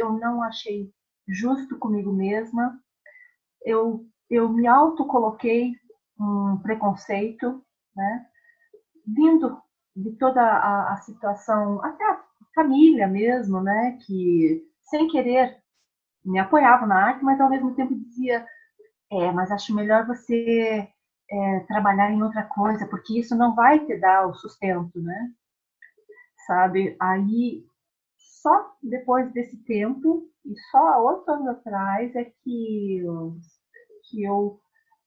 eu não achei justo comigo mesma. Eu, eu me autocoloquei um preconceito, né? Vindo de toda a, a situação, até a família mesmo, né? Que sem querer me apoiava na arte, mas ao mesmo tempo dizia: é, mas acho melhor você é, trabalhar em outra coisa, porque isso não vai te dar o sustento, né? Sabe? Aí, só depois desse tempo, e só há oito anos atrás, é que que eu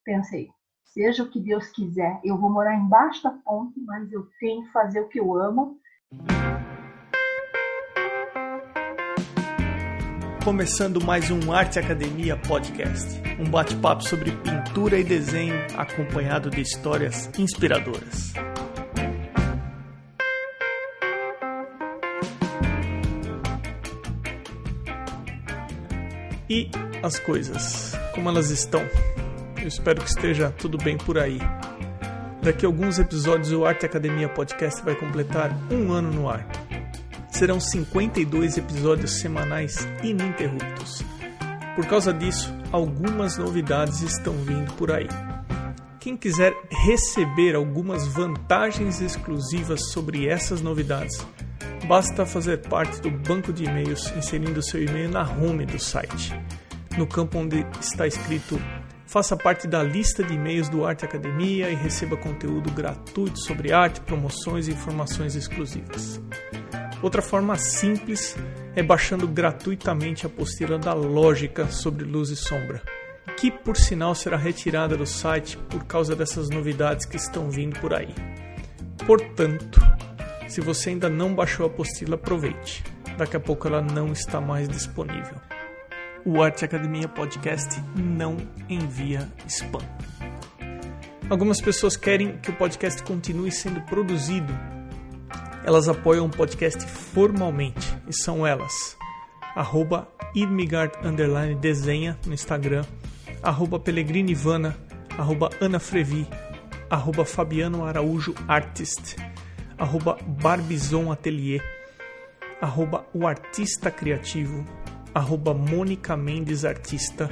pensei: seja o que Deus quiser, eu vou morar embaixo da ponte, mas eu tenho que fazer o que eu amo. começando mais um Arte Academia Podcast, um bate-papo sobre pintura e desenho acompanhado de histórias inspiradoras. E as coisas, como elas estão? Eu espero que esteja tudo bem por aí. Daqui a alguns episódios o Arte Academia Podcast vai completar um ano no ar serão 52 episódios semanais ininterruptos. Por causa disso, algumas novidades estão vindo por aí. Quem quiser receber algumas vantagens exclusivas sobre essas novidades, basta fazer parte do banco de e-mails inserindo seu e-mail na home do site. No campo onde está escrito Faça parte da lista de e-mails do Arte Academia e receba conteúdo gratuito sobre arte, promoções e informações exclusivas. Outra forma simples é baixando gratuitamente a apostila da Lógica sobre luz e sombra, que por sinal será retirada do site por causa dessas novidades que estão vindo por aí. Portanto, se você ainda não baixou a apostila, aproveite. Daqui a pouco ela não está mais disponível. O Arte Academia Podcast não envia spam. Algumas pessoas querem que o podcast continue sendo produzido elas apoiam o podcast formalmente e são elas arroba Irmigard desenha no Instagram, arroba Pellegrinivana, arroba Ana Frevi, arroba Fabiano Araújo Artist, arroba Barbizon Atelier, arroba O Artista Criativo, arroba Mônica Mendes Artista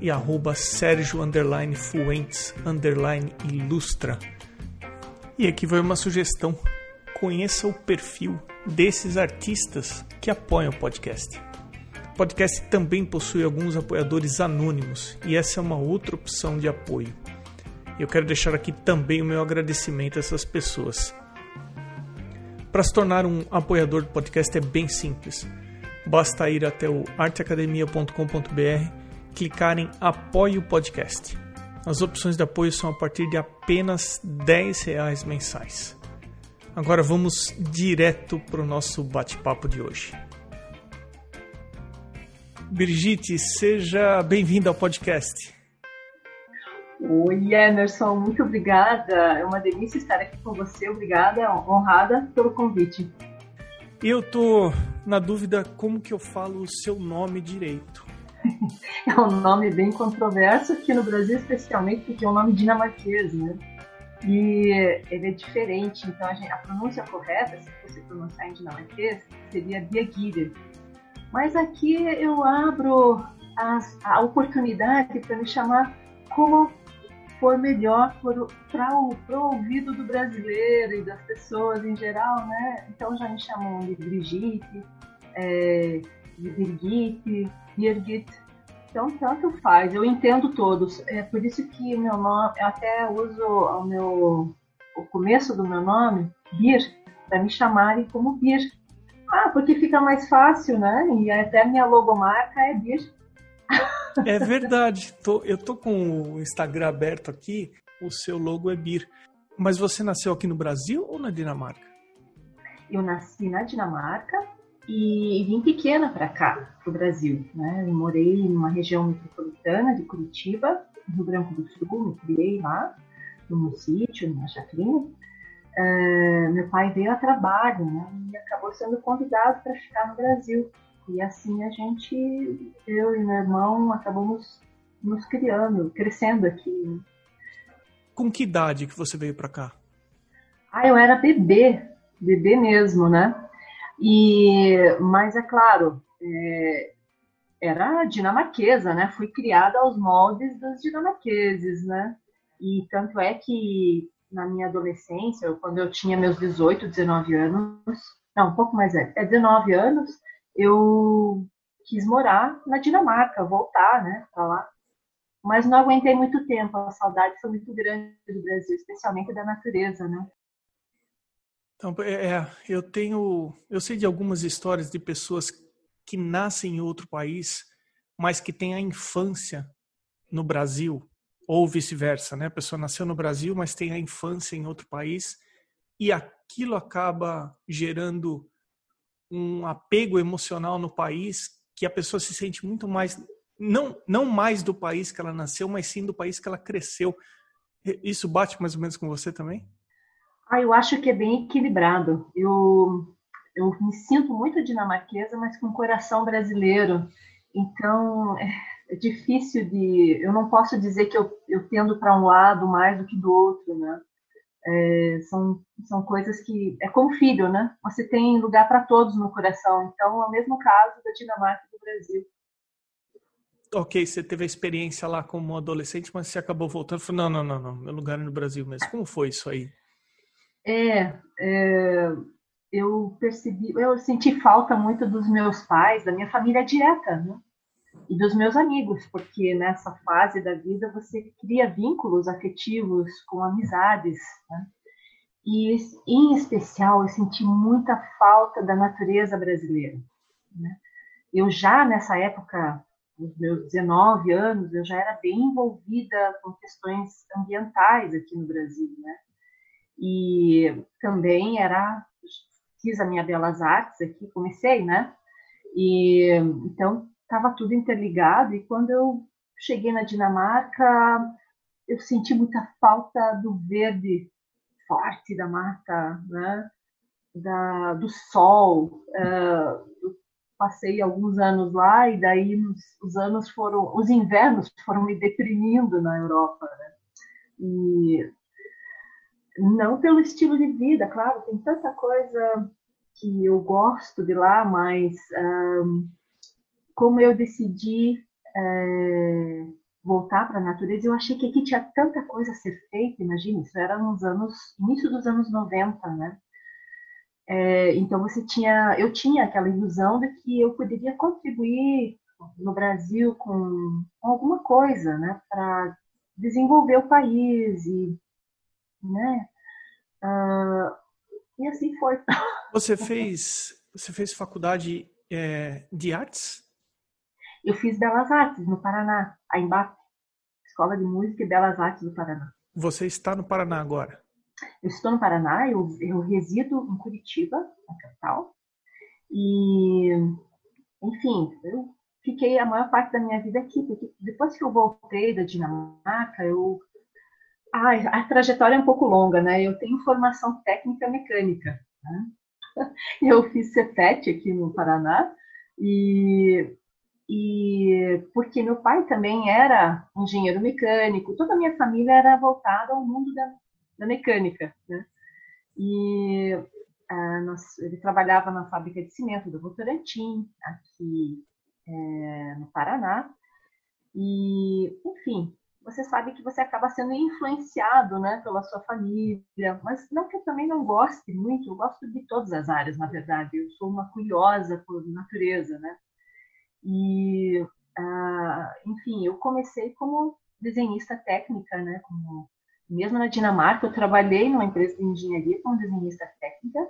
e arroba Sérgio underline Fuentes underline Ilustra. E aqui vai uma sugestão conheça o perfil desses artistas que apoiam o podcast. O podcast também possui alguns apoiadores anônimos e essa é uma outra opção de apoio. Eu quero deixar aqui também o meu agradecimento a essas pessoas. Para se tornar um apoiador do podcast é bem simples. Basta ir até o arteacademia.com.br, clicar em Apoie o Podcast. As opções de apoio são a partir de apenas R$ reais mensais. Agora vamos direto para o nosso bate-papo de hoje. Brigitte, seja bem-vinda ao podcast. Oi, Emerson, muito obrigada. É uma delícia estar aqui com você. Obrigada, honrada pelo convite. Eu tô na dúvida como que eu falo o seu nome direito. É um nome bem controverso aqui no Brasil, especialmente porque é um nome dinamarquês, né? E ele é diferente, então a, gente, a pronúncia correta, se fosse pronunciar em dinamarquês, seria Birgitte. Mas aqui eu abro as, a oportunidade para me chamar como for melhor para o ouvido do brasileiro e das pessoas em geral, né? Então já me chamam de Brigitte, é, de Birgitte, Birgit, então, tanto faz, eu entendo todos. É por isso que meu nome, eu até uso o meu o começo do meu nome, Bir, para me chamarem como Bir. Ah, porque fica mais fácil, né? E até minha logomarca é Bir. É verdade. Tô, eu tô com o Instagram aberto aqui, o seu logo é Bir. Mas você nasceu aqui no Brasil ou na Dinamarca? Eu nasci na Dinamarca, e vim pequena para cá, para o Brasil. Né? Eu morei numa região metropolitana de Curitiba, Rio Branco do Sul, me criei lá, num sítio, numa chacrinha. Uh, meu pai veio a trabalho né? e acabou sendo convidado para ficar no Brasil. E assim a gente, eu e meu irmão, acabamos nos criando, crescendo aqui. Com que idade que você veio para cá? Ah, eu era bebê, bebê mesmo, né? E, mas é claro, é, era dinamarquesa, né? Fui criada aos moldes dos dinamarqueses, né? E tanto é que na minha adolescência, quando eu tinha meus 18, 19 anos, não, um pouco mais é, é 19 anos, eu quis morar na Dinamarca, voltar, né, para lá. Mas não aguentei muito tempo, a saudade foi muito grande do Brasil, especialmente da natureza, né? Então, é, é, eu tenho, eu sei de algumas histórias de pessoas que nascem em outro país, mas que têm a infância no Brasil, ou vice-versa, né? A pessoa nasceu no Brasil, mas tem a infância em outro país, e aquilo acaba gerando um apego emocional no país que a pessoa se sente muito mais não não mais do país que ela nasceu, mas sim do país que ela cresceu. Isso bate mais ou menos com você também? Ah, eu acho que é bem equilibrado. Eu eu me sinto muito dinamarquesa, mas com coração brasileiro. Então é, é difícil de. Eu não posso dizer que eu, eu tendo para um lado mais do que do outro, né? É, são, são coisas que. É como filho, né? Você tem lugar para todos no coração. Então, é o mesmo caso da Dinamarca e do Brasil. Ok, você teve a experiência lá como adolescente, mas você acabou voltando e falou: não, não, não, não, meu lugar é no Brasil mesmo. Como foi isso aí? É, é, eu percebi, eu senti falta muito dos meus pais, da minha família direta, né? E dos meus amigos, porque nessa fase da vida você cria vínculos afetivos com amizades. Né? E, em especial, eu senti muita falta da natureza brasileira. Né? Eu já, nessa época, nos meus 19 anos, eu já era bem envolvida com questões ambientais aqui no Brasil. Né? E também era, fiz a minha Belas Artes aqui, comecei, né? E então estava tudo interligado. E quando eu cheguei na Dinamarca, eu senti muita falta do verde forte da mata, né? da, do sol. Uh, passei alguns anos lá e daí os, os, anos foram, os invernos foram me deprimindo na Europa. Né? E não pelo estilo de vida, claro, tem tanta coisa que eu gosto de lá, mas como eu decidi é, voltar para a natureza, eu achei que aqui tinha tanta coisa a ser feita, imagina, isso era nos anos, início dos anos 90, né? É, então você tinha, eu tinha aquela ilusão de que eu poderia contribuir no Brasil com, com alguma coisa, né, para desenvolver o país e, né, uh, e assim foi. Você fez, você fez faculdade é, de artes? Eu fiz Belas Artes no Paraná, a Embap, Escola de Música e Belas Artes do Paraná. Você está no Paraná agora? Eu estou no Paraná, eu, eu resido em Curitiba, na capital. E, enfim, eu fiquei a maior parte da minha vida aqui, porque depois que eu voltei da Dinamarca, eu ah, a trajetória é um pouco longa, né? Eu tenho formação técnica mecânica. Né? Eu fiz CETET aqui no Paraná e e porque meu pai também era engenheiro mecânico, toda a minha família era voltada ao mundo da, da mecânica, né? E ah, nós, ele trabalhava na fábrica de cimento do Votorantim, aqui é, no Paraná, e, enfim, você sabe que você acaba sendo influenciado, né, pela sua família, mas não que eu também não goste muito, eu gosto de todas as áreas, na verdade, eu sou uma curiosa por natureza, né, e, uh, enfim, eu comecei como desenhista técnica, né? Como, mesmo na Dinamarca, eu trabalhei numa empresa de engenharia como desenhista técnica,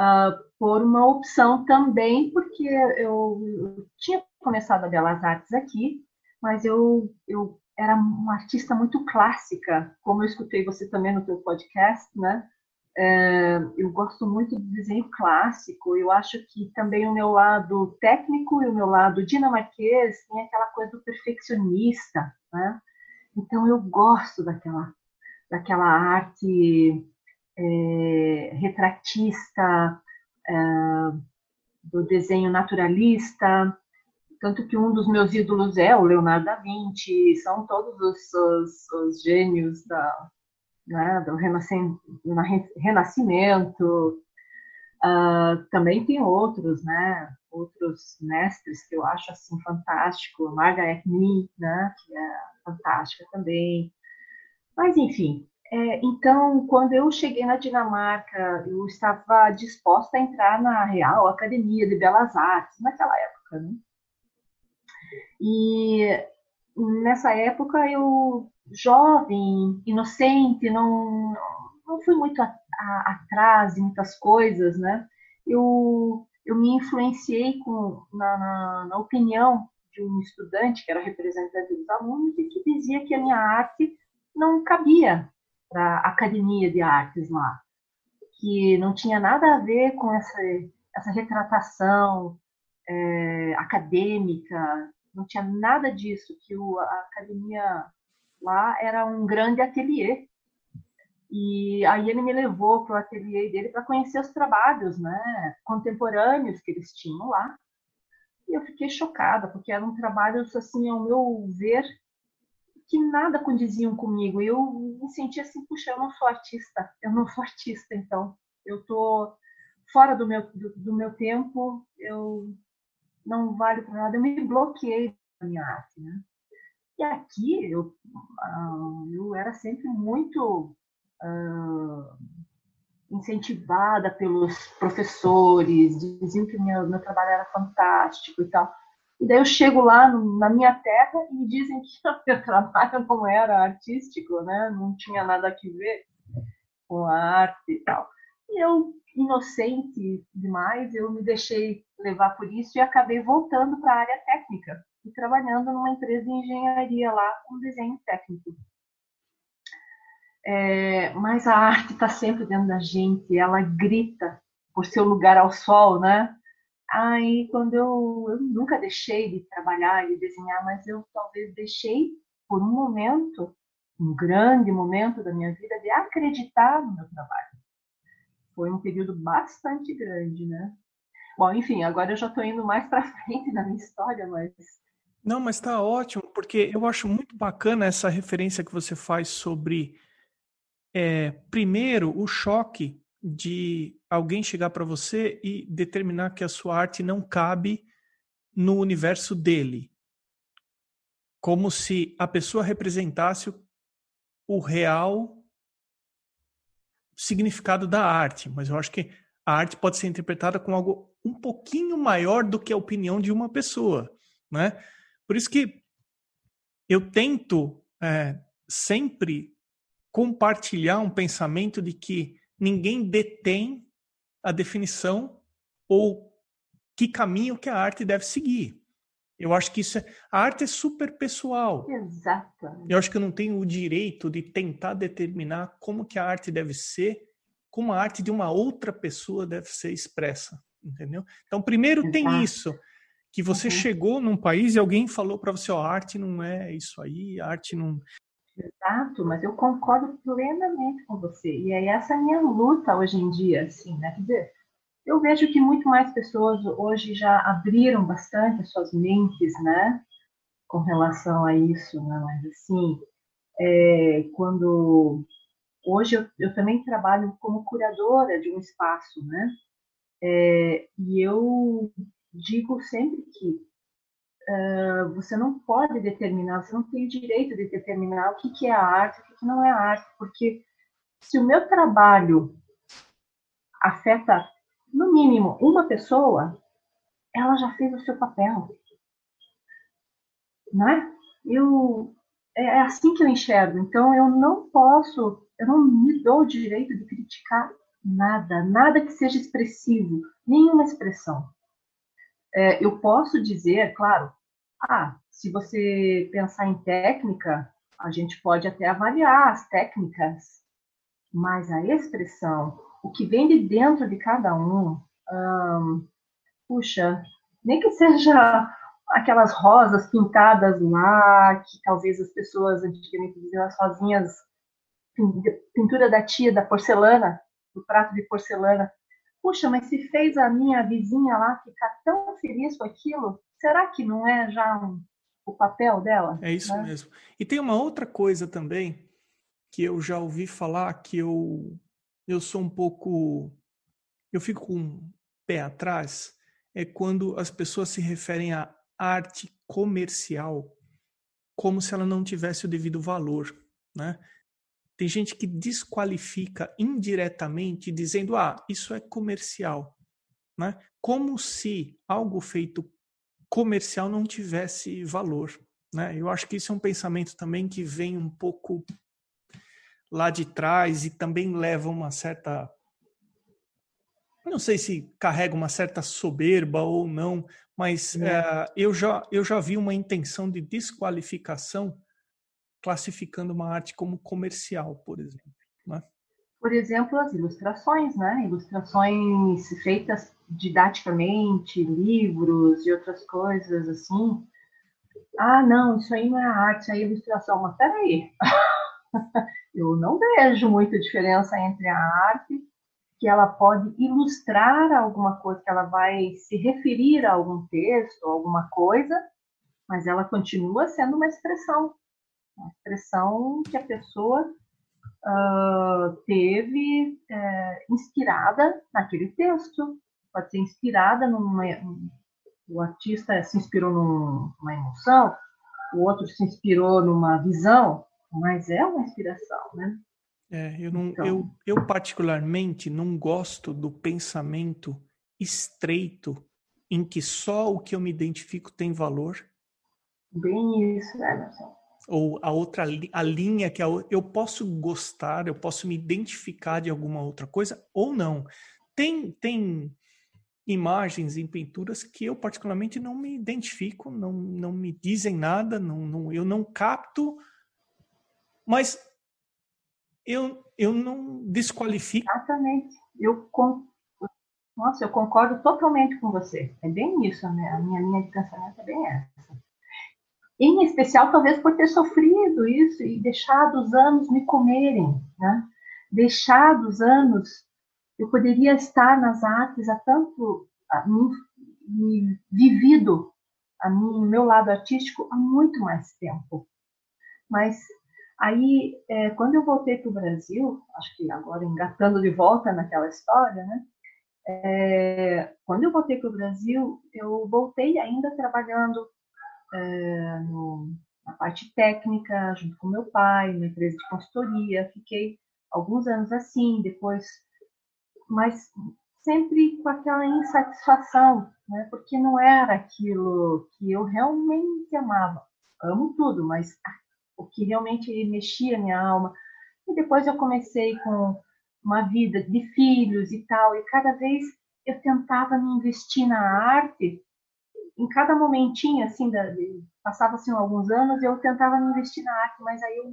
uh, por uma opção também, porque eu, eu, tinha começado a Belas Artes aqui, mas eu, eu era uma artista muito clássica, como eu escutei você também no teu podcast, né? É, eu gosto muito do desenho clássico. Eu acho que também o meu lado técnico e o meu lado dinamarquês tem aquela coisa do perfeccionista, né? Então eu gosto daquela daquela arte é, retratista, é, do desenho naturalista. Tanto que um dos meus ídolos é o Leonardo da Vinci, são todos os, os, os gênios da, né, do renascimento. Uh, também tem outros, né? outros mestres que eu acho assim fantástico, Margaret Mead, né, que é fantástica também. Mas enfim, é, então quando eu cheguei na Dinamarca, eu estava disposta a entrar na Real Academia de Belas Artes naquela época, né? E nessa época eu jovem, inocente, não não fui muito a, a, atrás de muitas coisas, né? Eu eu me influenciei com, na, na, na, opinião de um estudante que era representante dos alunos e que dizia que a minha arte não cabia para a academia de artes lá, que não tinha nada a ver com essa, essa retratação é, acadêmica, não tinha nada disso, que o, a academia lá era um grande ateliê e aí ele me levou para o ateliê dele para conhecer os trabalhos né, contemporâneos que eles tinham lá. E eu fiquei chocada, porque eram trabalhos, assim, ao meu ver, que nada condiziam comigo. Eu me sentia assim, puxa, eu não sou artista, eu não sou artista, então. Eu tô fora do meu, do, do meu tempo, eu não valho para nada. Eu me bloqueei da minha arte, né? E aqui eu, ah, eu era sempre muito uh, incentivada pelos professores, diziam que meu, meu trabalho era fantástico e tal. E daí eu chego lá no, na minha terra e me dizem que o meu trabalho não era artístico, né? Não tinha nada a ver com a arte e tal. E eu, inocente demais, eu me deixei levar por isso e acabei voltando para a área técnica e trabalhando numa empresa de engenharia lá com desenho técnico. É, mas a arte está sempre dentro da gente, ela grita por seu lugar ao sol, né? Aí, quando eu, eu nunca deixei de trabalhar e desenhar, mas eu talvez deixei por um momento, um grande momento da minha vida, de acreditar no meu trabalho. Foi um período bastante grande, né? Bom, enfim, agora eu já estou indo mais para frente na minha história, mas não, mas está ótimo, porque eu acho muito bacana essa referência que você faz sobre é, primeiro, o choque de alguém chegar para você e determinar que a sua arte não cabe no universo dele. Como se a pessoa representasse o real significado da arte. Mas eu acho que a arte pode ser interpretada como algo um pouquinho maior do que a opinião de uma pessoa. Né? Por isso que eu tento é, sempre compartilhar um pensamento de que ninguém detém a definição ou que caminho que a arte deve seguir. Eu acho que isso é, a arte é super pessoal. Exato. Eu acho que eu não tenho o direito de tentar determinar como que a arte deve ser, como a arte de uma outra pessoa deve ser expressa, entendeu? Então, primeiro Exato. tem isso, que você uhum. chegou num país e alguém falou para você, ó, a arte não é isso aí, arte não Exato, mas eu concordo plenamente com você. E é essa a minha luta hoje em dia, assim, né? Quer dizer, eu vejo que muito mais pessoas hoje já abriram bastante as suas mentes, né? Com relação a isso, né? Mas, assim, é, quando... Hoje eu, eu, também trabalho como curadora de um espaço, né? É, e eu digo sempre que uh, você não pode determinar, você não tem o direito de determinar o que, que é arte, o que, que não é arte, porque se o meu trabalho afeta, no mínimo, uma pessoa, ela já fez o seu papel. Né? Eu, é, é assim que eu enxergo. Então, eu não posso, eu não me dou o direito de criticar nada, nada que seja expressivo, nenhuma expressão. É, eu posso dizer, claro, ah, se você pensar em técnica, a gente pode até avaliar as técnicas, mas a expressão, o que vem de dentro de cada um, hum, puxa, nem que seja aquelas rosas pintadas lá, que talvez as pessoas antigamente diziam as rosinhas, pintura da tia da porcelana, do prato de porcelana. Puxa, mas se fez a minha vizinha lá ficar tão feliz com aquilo, será que não é já um, o papel dela? É isso né? mesmo. E tem uma outra coisa também que eu já ouvi falar que eu eu sou um pouco eu fico com um pé atrás é quando as pessoas se referem à arte comercial como se ela não tivesse o devido valor, né? Tem gente que desqualifica indiretamente dizendo: "Ah, isso é comercial", né? Como se algo feito comercial não tivesse valor, né? Eu acho que isso é um pensamento também que vem um pouco lá de trás e também leva uma certa não sei se carrega uma certa soberba ou não, mas é, eu, já, eu já vi uma intenção de desqualificação classificando uma arte como comercial, por exemplo. Né? Por exemplo, as ilustrações, né? Ilustrações feitas didaticamente, livros e outras coisas assim. Ah, não, isso aí não é arte, isso aí é ilustração. Mas peraí, eu não vejo muita diferença entre a arte que ela pode ilustrar alguma coisa, que ela vai se referir a algum texto, alguma coisa, mas ela continua sendo uma expressão, uma expressão que a pessoa uh, teve uh, inspirada naquele texto, pode ser inspirada numa, o artista se inspirou numa emoção, o outro se inspirou numa visão, mas é uma inspiração, né? É, eu, não, então... eu, eu particularmente não gosto do pensamento estreito em que só o que eu me identifico tem valor. Bem isso, Emerson. Ou a outra a linha que a, eu posso gostar, eu posso me identificar de alguma outra coisa ou não. Tem tem imagens em pinturas que eu particularmente não me identifico, não, não me dizem nada, não, não eu não capto, mas eu, eu não desqualifico. Exatamente. Eu, com... Nossa, eu concordo totalmente com você. É bem isso, né? a minha linha de pensamento é bem essa. Em especial, talvez por ter sofrido isso e deixado os anos me comerem, né? Deixado os anos, eu poderia estar nas artes há tanto, a mim, me, vivido a mim, o meu lado artístico há muito mais tempo. Mas Aí, é, quando eu voltei para o Brasil, acho que agora engatando de volta naquela história, né? É, quando eu voltei para o Brasil, eu voltei ainda trabalhando é, no, na parte técnica, junto com meu pai, na empresa de consultoria. Fiquei alguns anos assim, depois, mas sempre com aquela insatisfação, né? porque não era aquilo que eu realmente amava. Amo tudo, mas o que realmente mexia minha alma. E depois eu comecei com uma vida de filhos e tal, e cada vez eu tentava me investir na arte. Em cada momentinho, assim, passava-se alguns anos, eu tentava me investir na arte, mas aí eu,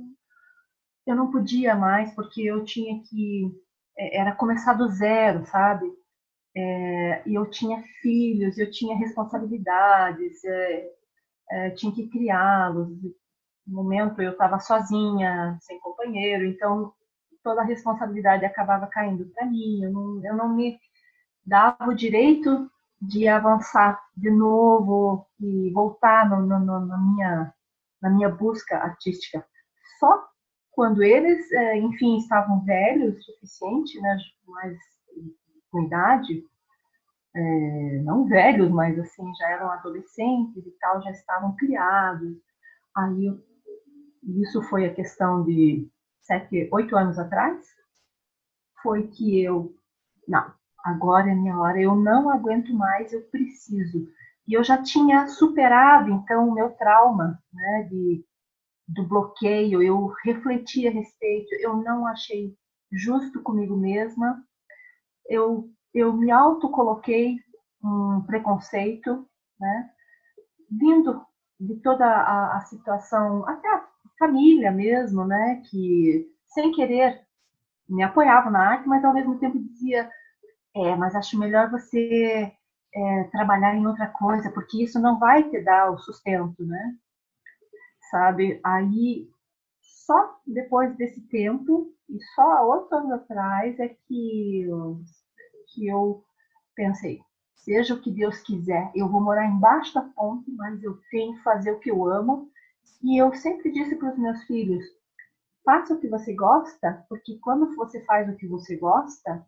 eu não podia mais, porque eu tinha que. É, era começar do zero, sabe? É, e eu tinha filhos, eu tinha responsabilidades, é, é, tinha que criá-los, momento eu estava sozinha, sem companheiro, então toda a responsabilidade acabava caindo para mim. Eu não, eu não me dava o direito de avançar de novo e voltar no, no, no, na, minha, na minha busca artística. Só quando eles, é, enfim, estavam velhos o suficiente, né, mais com idade, é, não velhos, mas assim, já eram adolescentes e tal, já estavam criados. Aí eu isso foi a questão de sete, oito anos atrás, foi que eu, não, agora é minha hora, eu não aguento mais, eu preciso. E eu já tinha superado, então, o meu trauma, né, de, do bloqueio, eu refleti a respeito, eu não achei justo comigo mesma, eu, eu me autocoloquei um preconceito, né, vindo de toda a, a situação, até a família mesmo, né, que sem querer me apoiava na arte, mas ao mesmo tempo dizia, é, mas acho melhor você é, trabalhar em outra coisa, porque isso não vai te dar o sustento, né? Sabe? Aí, só depois desse tempo, e só há oito anos atrás, é que eu, que eu pensei, seja o que Deus quiser, eu vou morar embaixo da ponte, mas eu tenho que fazer o que eu amo e eu sempre disse para os meus filhos: faça o que você gosta, porque quando você faz o que você gosta,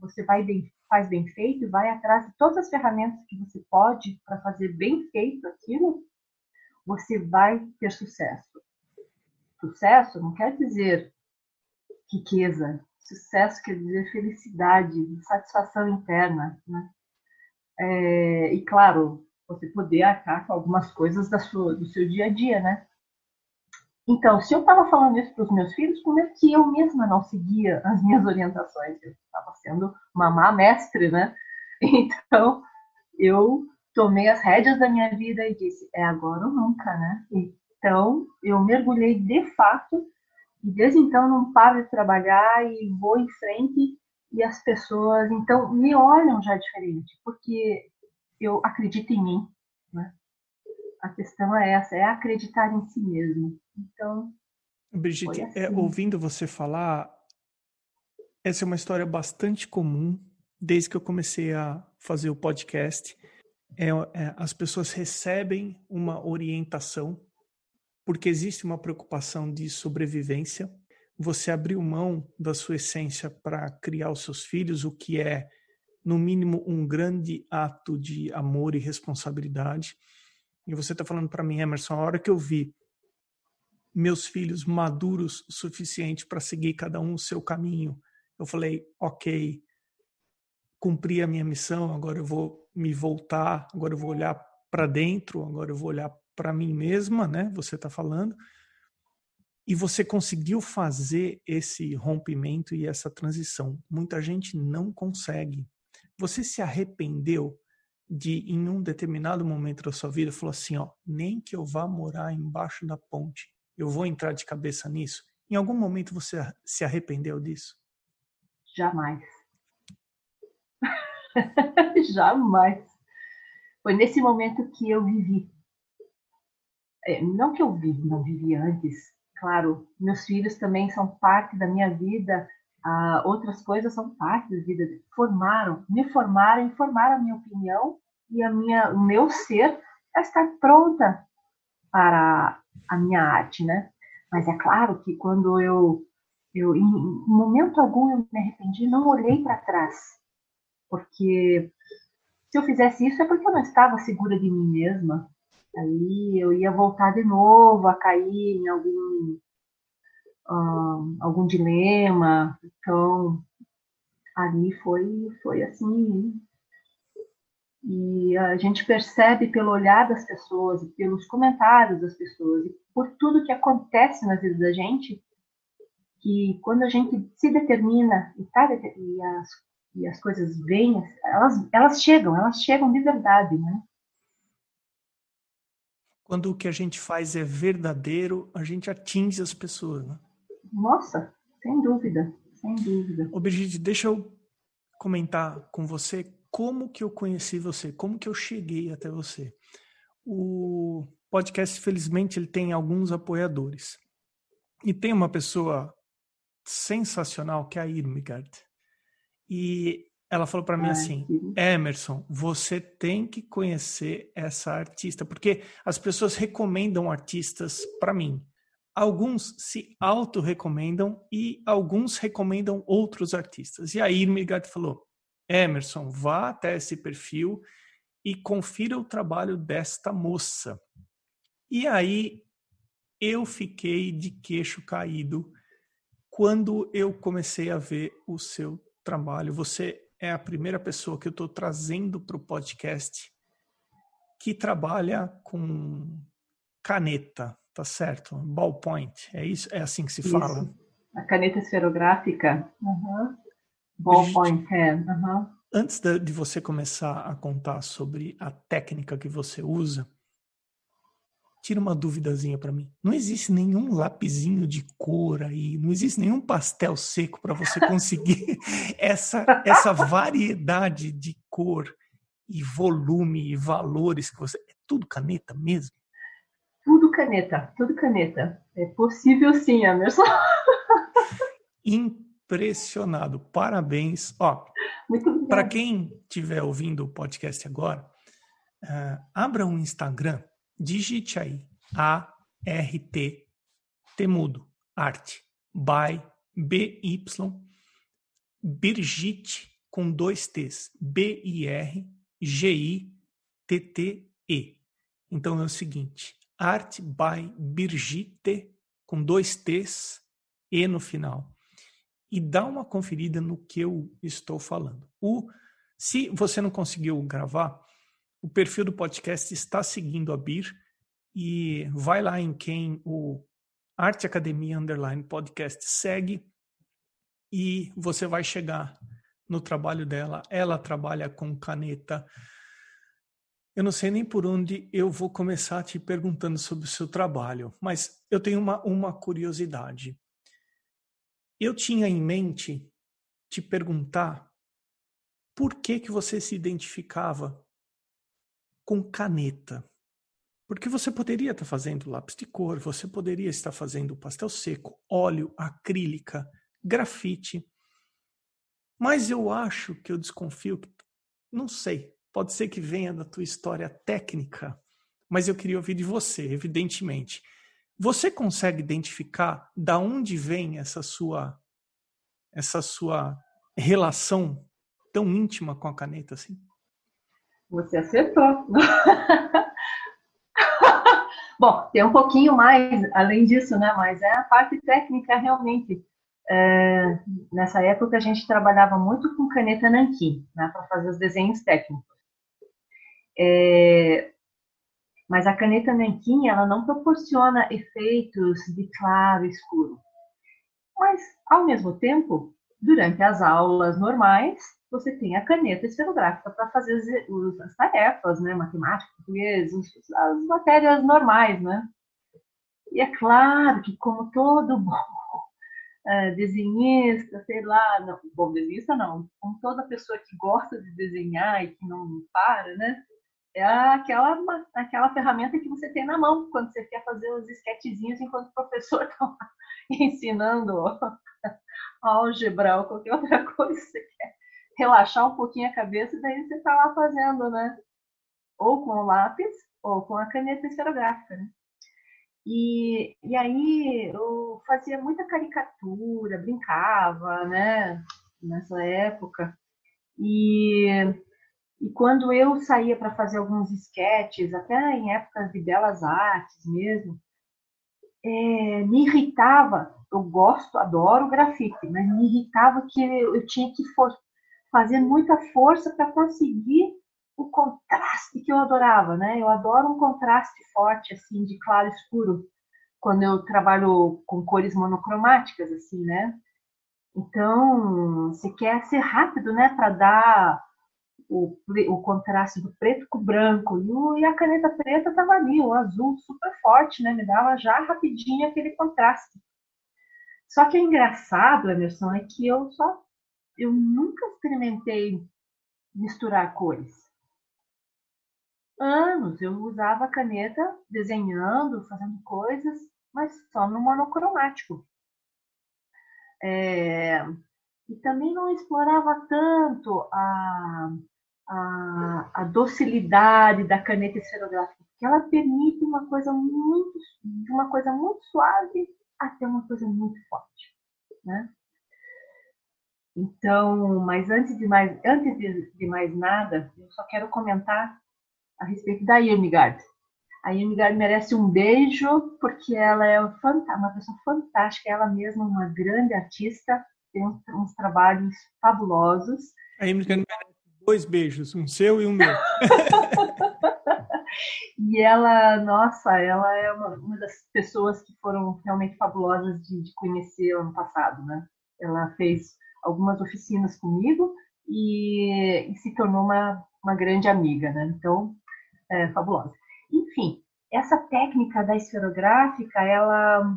você vai faz bem feito, vai atrás de todas as ferramentas que você pode para fazer bem feito aquilo, você vai ter sucesso. Sucesso não quer dizer riqueza. Sucesso quer dizer felicidade, satisfação interna, né? É, e claro, você poder arcar com algumas coisas da sua, do seu dia a dia, né? Então, se eu estava falando isso para os meus filhos, como é que eu mesma não seguia as minhas orientações? Eu estava sendo uma má mestre, né? Então, eu tomei as rédeas da minha vida e disse: é agora ou nunca, né? Então, eu mergulhei de fato e desde então não paro de trabalhar e vou em frente e as pessoas então me olham já diferente, porque eu acredito em mim, né? A questão é essa, é acreditar em si mesmo. Então, Brigitte, é, assim. é, ouvindo você falar, essa é uma história bastante comum desde que eu comecei a fazer o podcast. É, é, as pessoas recebem uma orientação porque existe uma preocupação de sobrevivência. Você abriu mão da sua essência para criar os seus filhos, o que é, no mínimo, um grande ato de amor e responsabilidade. E você está falando para mim, Emerson, a hora que eu vi meus filhos maduros o suficiente para seguir cada um o seu caminho, eu falei, ok, cumpri a minha missão, agora eu vou me voltar, agora eu vou olhar para dentro, agora eu vou olhar para mim mesma, né? Você está falando. E você conseguiu fazer esse rompimento e essa transição. Muita gente não consegue. Você se arrependeu de, em um determinado momento da sua vida, falou assim: ó, nem que eu vá morar embaixo da ponte, eu vou entrar de cabeça nisso? Em algum momento você se arrependeu disso? Jamais. Jamais. Foi nesse momento que eu vivi é, não que eu vivi, não vivi antes, claro, meus filhos também são parte da minha vida, ah, outras coisas são parte da vida, formaram, me formaram formaram a minha opinião e a minha, o meu ser a estar pronta para a minha arte, né? Mas é claro que quando eu, eu em momento algum eu me arrependi, não olhei para trás, porque se eu fizesse isso é porque eu não estava segura de mim mesma, Aí eu ia voltar de novo a cair em algum, um, algum dilema. Então, ali foi, foi assim. E a gente percebe pelo olhar das pessoas, pelos comentários das pessoas, e por tudo que acontece na vida da gente, que quando a gente se determina e, tá, e, as, e as coisas vêm, elas, elas chegam, elas chegam de verdade, né? Quando o que a gente faz é verdadeiro, a gente atinge as pessoas, né? Nossa, sem dúvida, sem dúvida. Ô Brigitte, deixa eu comentar com você como que eu conheci você, como que eu cheguei até você. O podcast, felizmente, ele tem alguns apoiadores. E tem uma pessoa sensacional que é a Irmigard. E ela falou para mim assim: Emerson, você tem que conhecer essa artista, porque as pessoas recomendam artistas para mim. Alguns se auto-recomendam e alguns recomendam outros artistas. E aí Irmigard falou: Emerson, vá até esse perfil e confira o trabalho desta moça. E aí eu fiquei de queixo caído quando eu comecei a ver o seu trabalho. Você é a primeira pessoa que eu estou trazendo para o podcast que trabalha com caneta, tá certo? Ballpoint, é isso? É assim que se fala? Isso. A caneta esferográfica. Uhum. Ballpoint. Uhum. Antes de, você começar a contar sobre a técnica que você usa, tira uma duvidazinha para mim. Não existe nenhum lapisinho de cor aí, não existe nenhum pastel seco para você conseguir essa essa variedade de cor e volume e valores que você é tudo caneta mesmo. Tudo caneta, tudo caneta. É possível sim, Emerson. Impressionado. Parabéns. Ó, para quem estiver ouvindo o podcast agora, uh, abra um Instagram digite aí A-R-T, temudo, arte, by B-Y, Birgit, com dois T's. B-I-R-G-I-T-T-E. Então é o seguinte: Art by Birgitte, com dois T's, E no final. E dá uma conferida no que eu estou falando. O, se você não conseguiu gravar, o perfil do podcast está seguindo a Bir e vai lá em quem o Arte Academia Underline Podcast segue e você vai chegar no trabalho dela. Ela trabalha com caneta. Eu não sei nem por onde eu vou começar te perguntando sobre o seu trabalho, mas eu tenho uma, uma curiosidade. Eu tinha em mente te perguntar por que que você se identificava com caneta. Porque você poderia estar fazendo lápis de cor, você poderia estar fazendo pastel seco, óleo, acrílica, grafite. Mas eu acho que eu desconfio que, não sei, pode ser que venha da tua história técnica, mas eu queria ouvir de você, evidentemente. Você consegue identificar da onde vem essa sua essa sua relação tão íntima com a caneta assim? Você acertou. Bom, tem um pouquinho mais além disso, né? Mas é a parte técnica realmente. É, nessa época a gente trabalhava muito com caneta nanquim, né, para fazer os desenhos técnicos. É, mas a caneta nanquim ela não proporciona efeitos de claro e escuro. Mas ao mesmo tempo, durante as aulas normais, você tem a caneta esferográfica para fazer as, as, tarefas, né, matemática, português, as matérias normais, né? E é claro que como todo bom uh, desenhista, sei lá, não, bom desenhista não, como toda pessoa que gosta de desenhar e que não para, né? É aquela, aquela ferramenta que você tem na mão quando você quer fazer os esquetezinhos enquanto o professor está ensinando álgebra ou qualquer outra coisa você quer relaxar um pouquinho a cabeça, daí você está lá fazendo, né? Ou com o lápis ou com a caneta esferográfica, né? E, e aí eu fazia muita caricatura, brincava, né? Nessa época. E, e quando eu saía para fazer alguns esquetes, até em épocas de belas artes mesmo, é, me irritava. Eu gosto, adoro grafite, mas me irritava que eu tinha que fazer muita força para conseguir o contraste que eu adorava, né? Eu adoro um contraste forte, assim, de claro e escuro, quando eu trabalho com cores monocromáticas, assim, né? Então, você quer ser rápido, né, para dar o, o, contraste do preto com o branco. E, o, e a caneta preta estava ali, o azul super forte, né? Me dava já rapidinho aquele contraste. Só que é engraçado, Emerson, é que eu só eu nunca experimentei misturar cores anos. Eu usava caneta desenhando, fazendo coisas, mas só no monocromático. É, e também não explorava tanto a, a, a, docilidade da caneta esferográfica, porque ela permite uma coisa muito, de uma coisa muito suave até uma coisa muito forte, né? Então, mas antes de mais, antes de, de mais nada, eu só quero comentar a respeito da Irmigard. A Irmigard merece um beijo, porque ela é uma pessoa fantástica, ela mesma uma grande artista, tem uns, trabalhos fabulosos. A Irmigard merece dois beijos, um seu e um meu. e ela, nossa, ela é uma, uma, das pessoas que foram realmente fabulosas de, de conhecer ano passado, né? Ela fez algumas oficinas comigo e, e se tornou uma, uma grande amiga, né? Então, é, fabulosa. Enfim, essa técnica da esferográfica, ela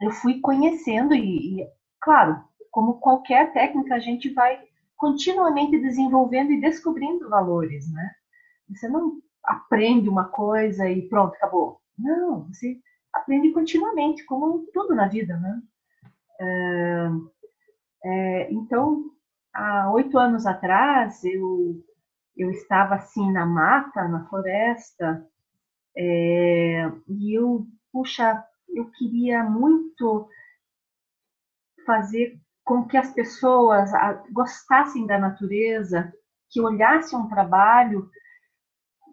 eu fui conhecendo e, e, claro, como qualquer técnica, a gente vai continuamente desenvolvendo e descobrindo valores, né? Você não aprende uma coisa e pronto, acabou. Não, você aprende continuamente, como tudo na vida, né? É, é, então, há oito anos atrás, eu eu estava assim na mata, na floresta, é, e eu, puxa, eu queria muito fazer com que as pessoas gostassem da natureza, que olhassem um trabalho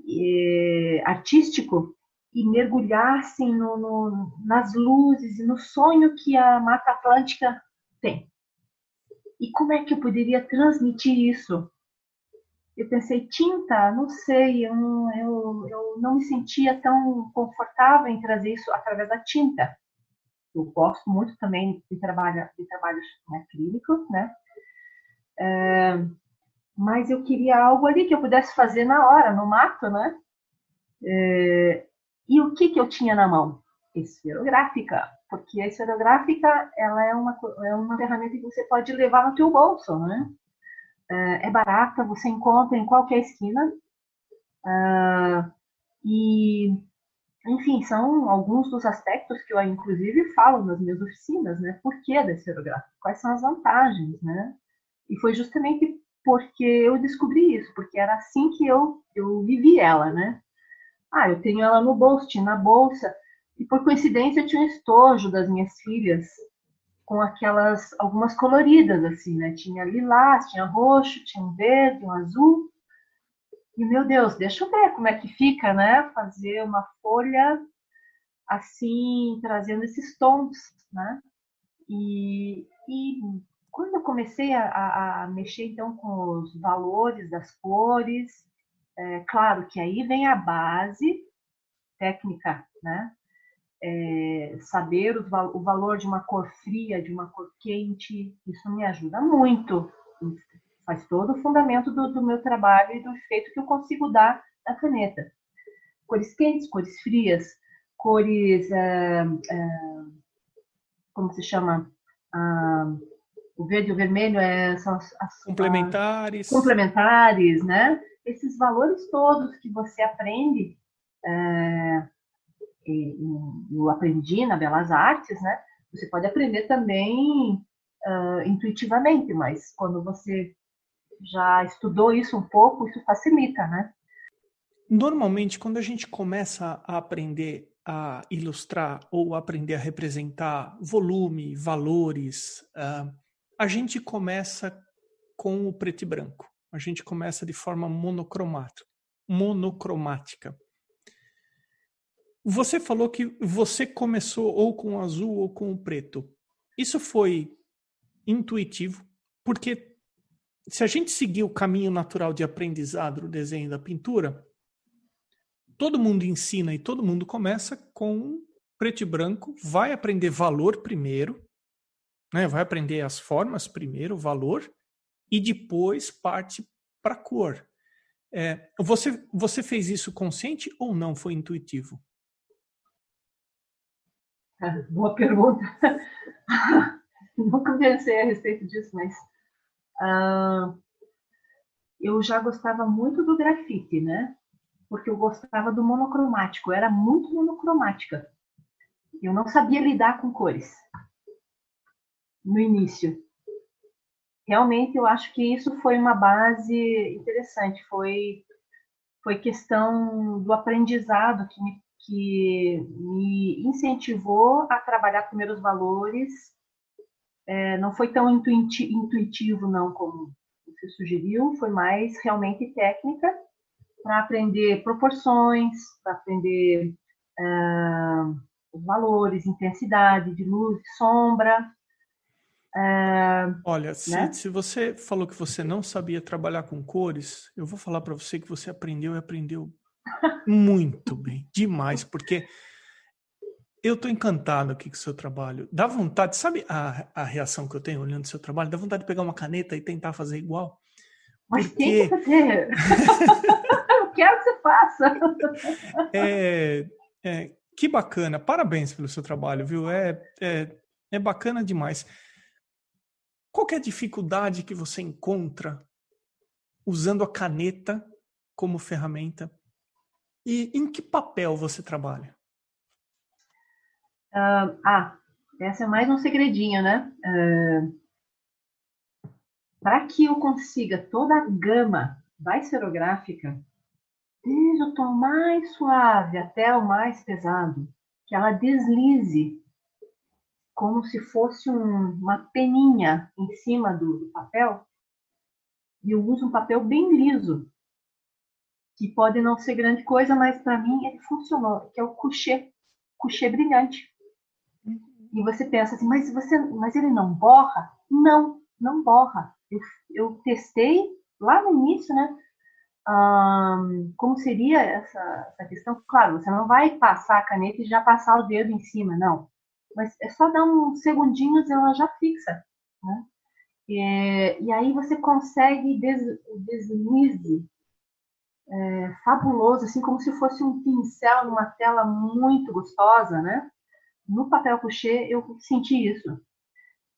é, artístico e mergulhassem no, no, nas luzes e no sonho que a Mata Atlântica tem. E como é que eu poderia transmitir isso? Eu pensei, tinta, não sei, eu, eu, eu não me sentia tão confortável em trazer isso através da tinta. Eu gosto muito também de, trabalho, de trabalhos acrílicos, né? É, mas eu queria algo ali que eu pudesse fazer na hora, no mato, né? É, e o que, que eu tinha na mão? Esferográfica, porque a esferográfica ela é uma, é uma ferramenta que você pode levar no teu bolso, né? É, é barata, você encontra em qualquer esquina. Uh, e, enfim, são alguns dos aspectos que eu, inclusive, falo nas minhas oficinas, né? Por que da esferográfica? Quais são as vantagens, né? E foi justamente porque eu descobri isso, porque era assim que eu, eu vivi ela, né? Ah, eu tenho ela no bolso, tinha na bolsa. E por coincidência tinha um estojo das minhas filhas com aquelas algumas coloridas assim, né? Tinha lilás, tinha roxo, tinha um verde, um azul. E meu Deus, deixa eu ver como é que fica, né? Fazer uma folha assim, trazendo esses tons, né? E, e quando eu comecei a, a, mexer então com os valores das cores, é, claro que aí vem a base técnica, né? É, saber o, o, valor de uma cor fria, de uma cor quente, isso me ajuda muito. Faz todo o fundamento do, do meu trabalho e do efeito que eu consigo dar na caneta. Cores quentes, cores frias, cores. É, é como se chama? Ah, o verde e o vermelho é, são as, as complementares. complementares, né? esses valores todos que você aprende, é, eu aprendi na Belas Artes, né? Você pode aprender também uh, intuitivamente, mas quando você já estudou isso um pouco, isso facilita, né? Normalmente, quando a gente começa a aprender a ilustrar ou aprender a representar volume, valores, uh, a gente começa com o preto e branco a gente começa de forma monocromática. monocromática. Você falou que você começou ou com o azul ou com o preto. Isso foi intuitivo, porque se a gente seguir o caminho natural de aprendizado do desenho e da pintura, todo mundo ensina e todo mundo começa com preto e branco, vai aprender valor primeiro, né? vai aprender as formas primeiro, valor, e depois parte para cor. É, você, você fez isso consciente ou não? Foi intuitivo? Boa pergunta. Nunca pensei a respeito disso, mas uh, eu já gostava muito do grafite, né? Porque eu gostava do monocromático, eu era muito monocromática. Eu não sabia lidar com cores no início realmente eu acho que isso foi uma base interessante, foi, foi questão do aprendizado que me, que me incentivou a trabalhar primeiros valores. É, não foi tão intuitivo, não, como você sugeriu, foi mais realmente técnica para aprender proporções, para aprender uh, valores, intensidade de luz, sombra, é, Olha, se, né? se você falou que você não sabia trabalhar com cores, eu vou falar para você que você aprendeu e aprendeu muito bem, demais, porque eu estou encantado aqui com o seu trabalho. Dá vontade, sabe a, a reação que eu tenho olhando o seu trabalho? Dá vontade de pegar uma caneta e tentar fazer igual. Mas porque... tem que fazer. eu quero que você faça. é, é, que bacana. Parabéns pelo seu trabalho, viu? É, é, é bacana demais. Qual é a dificuldade que você encontra usando a caneta como ferramenta? E em que papel você trabalha? Uh, ah, essa é mais um segredinho, né? Uh, Para que eu consiga toda a gama da esferográfica, desde o tom mais suave até o mais pesado, que ela deslize como se fosse um, uma peninha em cima do, do papel. E eu uso um papel bem liso, que pode não ser grande coisa, mas para mim ele funcionou, que é o coucher, coucher brilhante. E você pensa assim, mas você, mas ele não borra? Não, não borra. Eu, eu testei lá no início, né? Um, como seria essa, essa questão? Claro, você não vai passar a caneta e já passar o dedo em cima, não. Mas é só dar uns segundinhos e ela já fixa, né? E, e aí você consegue des, deslize é, fabuloso, assim como se fosse um pincel numa tela muito gostosa, né? No papel couché eu senti isso.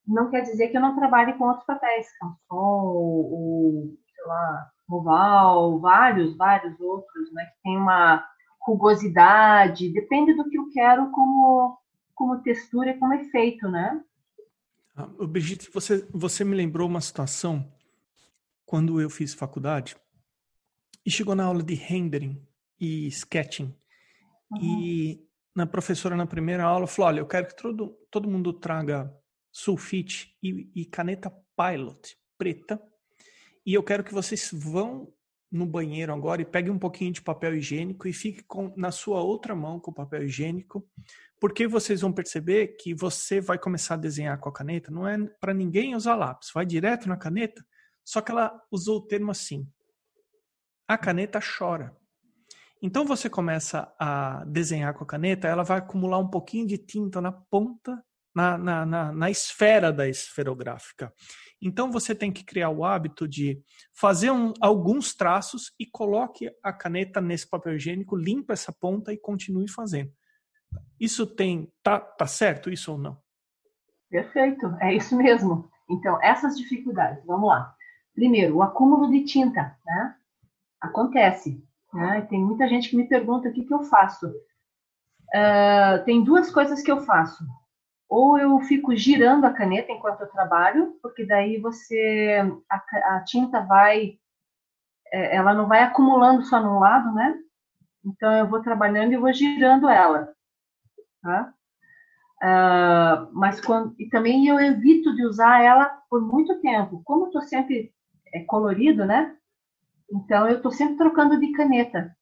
Não quer dizer que eu não trabalhe com outros papéis, canson, ou, sei lá, oval, vários, vários outros, né? Que tem uma rugosidade, depende do que eu quero como, como textura e como efeito, né? Ah, Brigitte, você, você me lembrou uma situação quando eu fiz faculdade e chegou na aula de rendering e sketching. Uhum. E na professora, na primeira aula, falou: Olha, eu quero que todo, todo mundo traga sulfite e, e caneta Pilot preta. E eu quero que vocês vão no banheiro agora e peguem um pouquinho de papel higiênico e fique com, na sua outra mão com o papel higiênico, porque vocês vão perceber que você vai começar a desenhar com a caneta, não é para ninguém usar lápis, vai direto na caneta, só que ela usou o termo assim: a caneta chora. Então você começa a desenhar com a caneta, ela vai acumular um pouquinho de tinta na ponta, na, na, na, na esfera da esferográfica. Então você tem que criar o hábito de fazer um, alguns traços e coloque a caneta nesse papel higiênico, limpa essa ponta e continue fazendo. Isso tem tá, tá certo isso ou não? Perfeito, é isso mesmo. Então essas dificuldades, vamos lá. Primeiro, o acúmulo de tinta, né? Acontece. Né? Tem muita gente que me pergunta o que, que eu faço. Uh, tem duas coisas que eu faço. Ou eu fico girando a caneta enquanto eu trabalho, porque daí você a, a tinta vai, é, ela não vai acumulando só num lado, né? Então eu vou trabalhando e vou girando ela, tá? Uh, mas quando e também eu evito de usar ela por muito tempo. Como eu tô sempre é, colorido, né? Então, eu estou sempre trocando de caneta.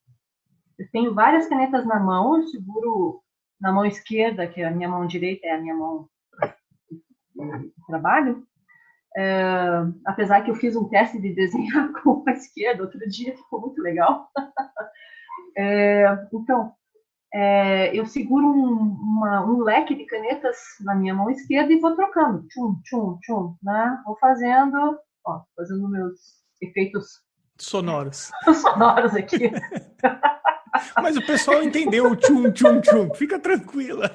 Eu tenho várias canetas na mão, eu seguro na mão esquerda, que é a minha mão direita, é a minha mão de trabalho. É, apesar que eu fiz um teste de desenhar com a esquerda outro dia, ficou muito legal. É, então, é, eu seguro um, uma, um, leque de canetas na minha mão esquerda e vou trocando, tchum, tchum, tchum, né? Vou fazendo, ó, fazendo meus efeitos sonoros. sonoros aqui. Mas o pessoal entendeu o tchum, tchum, tchum. Fica tranquila.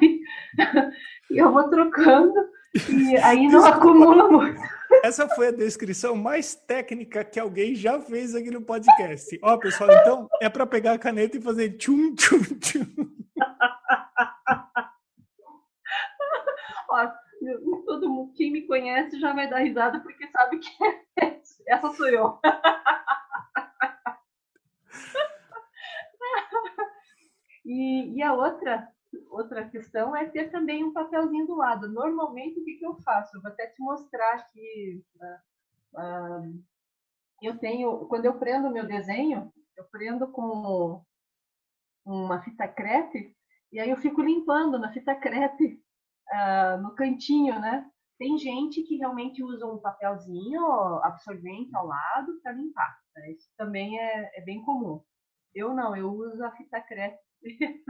Eu vou trocando e aí não acumula muito. Essa foi a descrição mais técnica que alguém já fez aqui no podcast. Ó, pessoal, então é para pegar a caneta e fazer tchum, tchum, tchum. Ó, todo mundo, quem me conhece já vai dar risada porque sabe que é, essa sou eu. e, e, a outra, outra questão é ter também um papelzinho do lado. Normalmente, o que, que eu faço? Vou até te mostrar aqui. Uh, eu tenho, quando eu prendo meu desenho, eu prendo com uma fita crepe e aí eu fico limpando na fita crepe uh, no cantinho, né? Tem gente que realmente usa um papelzinho absorvente ao lado para limpar. Né? Isso também é, é, bem comum. Eu não, eu uso a fita crepe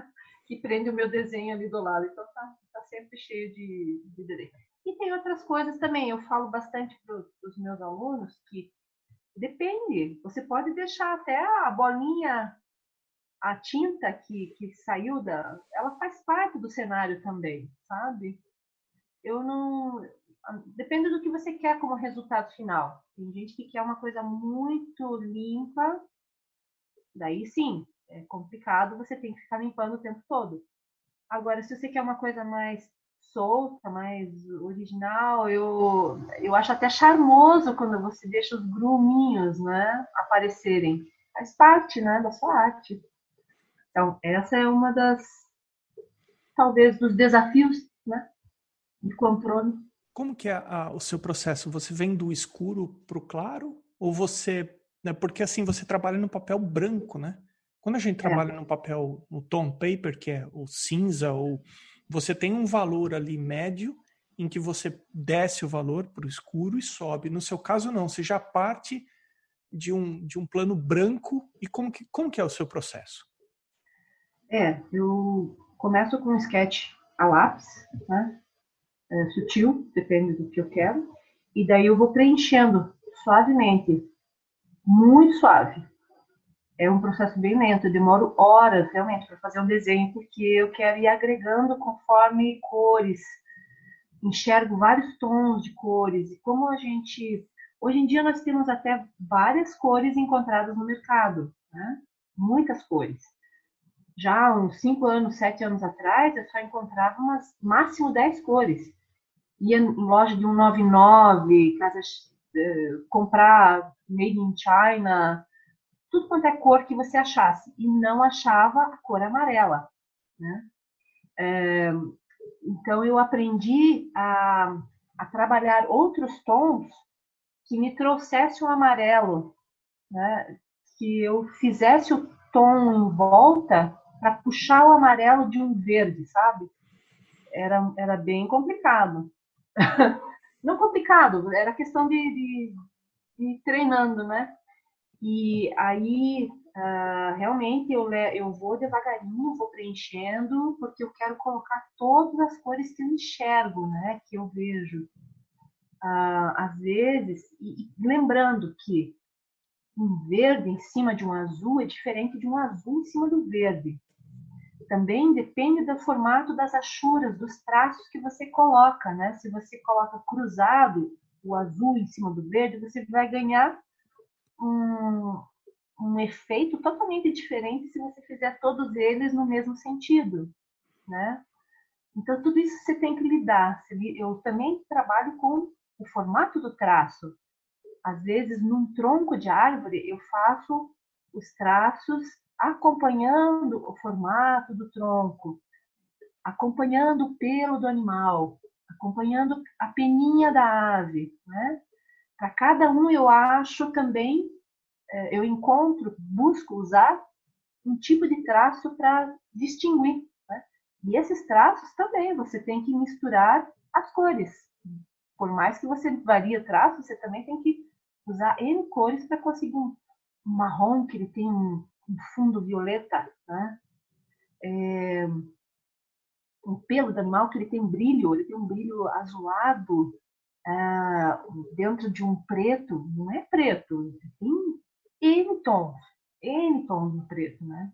que prende o meu desenho ali do lado. Então tá, tá sempre cheio de, de desenho. E tem outras coisas também. Eu falo bastante para os meus alunos que depende. Você pode deixar até a bolinha a tinta que, que saiu da. Ela faz parte do cenário também, sabe? Eu não. Depende do que você quer como resultado final. Tem gente que quer uma coisa muito limpa, daí sim, é complicado, você tem que ficar limpando o tempo todo. Agora, se você quer uma coisa mais solta, mais original, eu, eu acho até charmoso quando você deixa os gruminhos, né, aparecerem. Faz parte, né, da sua arte. Então, essa é uma das, talvez dos desafios, né, de controle. Como que é a, o seu processo? Você vem do escuro para o claro ou você, né, porque assim você trabalha no papel branco, né? Quando a gente é. trabalha é. no papel, no tom paper, que é o cinza, ou você tem um valor ali médio em que você desce o valor para o escuro e sobe. No seu caso, não. Você já parte de um, de um plano branco. E como que, como que é o seu processo? É, eu começo com um sketch a lápis, né? É, sutil, depende do que eu quero. E daí eu vou preenchendo suavemente, muito suave. É um processo bem lento, eu demoro horas realmente para fazer um desenho, porque eu quero ir agregando conforme cores, enxergo vários tons de cores e como a gente hoje em dia nós temos até várias cores encontradas no mercado, né? muitas cores. Já uns 5 anos, 7 anos atrás, eu só encontrava umas máximo 10 cores. Ia em loja de 199, casas eh, comprar made in China, tudo quanto é cor que você achasse e não achava a cor amarela, né? É, então, eu aprendi a, a trabalhar outros tons que me trouxesse um amarelo, né? que eu fizesse o tom em volta para puxar o amarelo de um verde, sabe? Era, era bem complicado. Não complicado, era questão de, de, de treinando, né? E aí Uh, realmente eu, eu vou devagarinho, vou preenchendo, porque eu quero colocar todas as cores que eu enxergo, né, que eu vejo. Uh, às vezes, e, e lembrando que um verde em cima de um azul é diferente de um azul em cima do verde. Também depende do formato das achuras, dos traços que você coloca, né? Se você coloca cruzado o azul em cima do verde, você vai ganhar um, um efeito totalmente diferente se você fizer todos eles no mesmo sentido, né? Então, tudo isso você tem que lidar. Eu também trabalho com o formato do traço. Às vezes, num tronco de árvore, eu faço os traços acompanhando o formato do tronco, acompanhando o pelo do animal, acompanhando a peninha da ave, né? Para cada um, eu acho também é, eu encontro, busco usar um tipo de traço para distinguir. Né? E esses traços também você tem que misturar as cores. Por mais que você varie o traço, você também tem que usar N cores para conseguir um, marrom que ele tem um, um fundo violeta, né? É, o pelo do animal que ele tem brilho, ele tem um brilho azulado ah, dentro de um preto, não é preto, tem N tons, N tons de preto, né?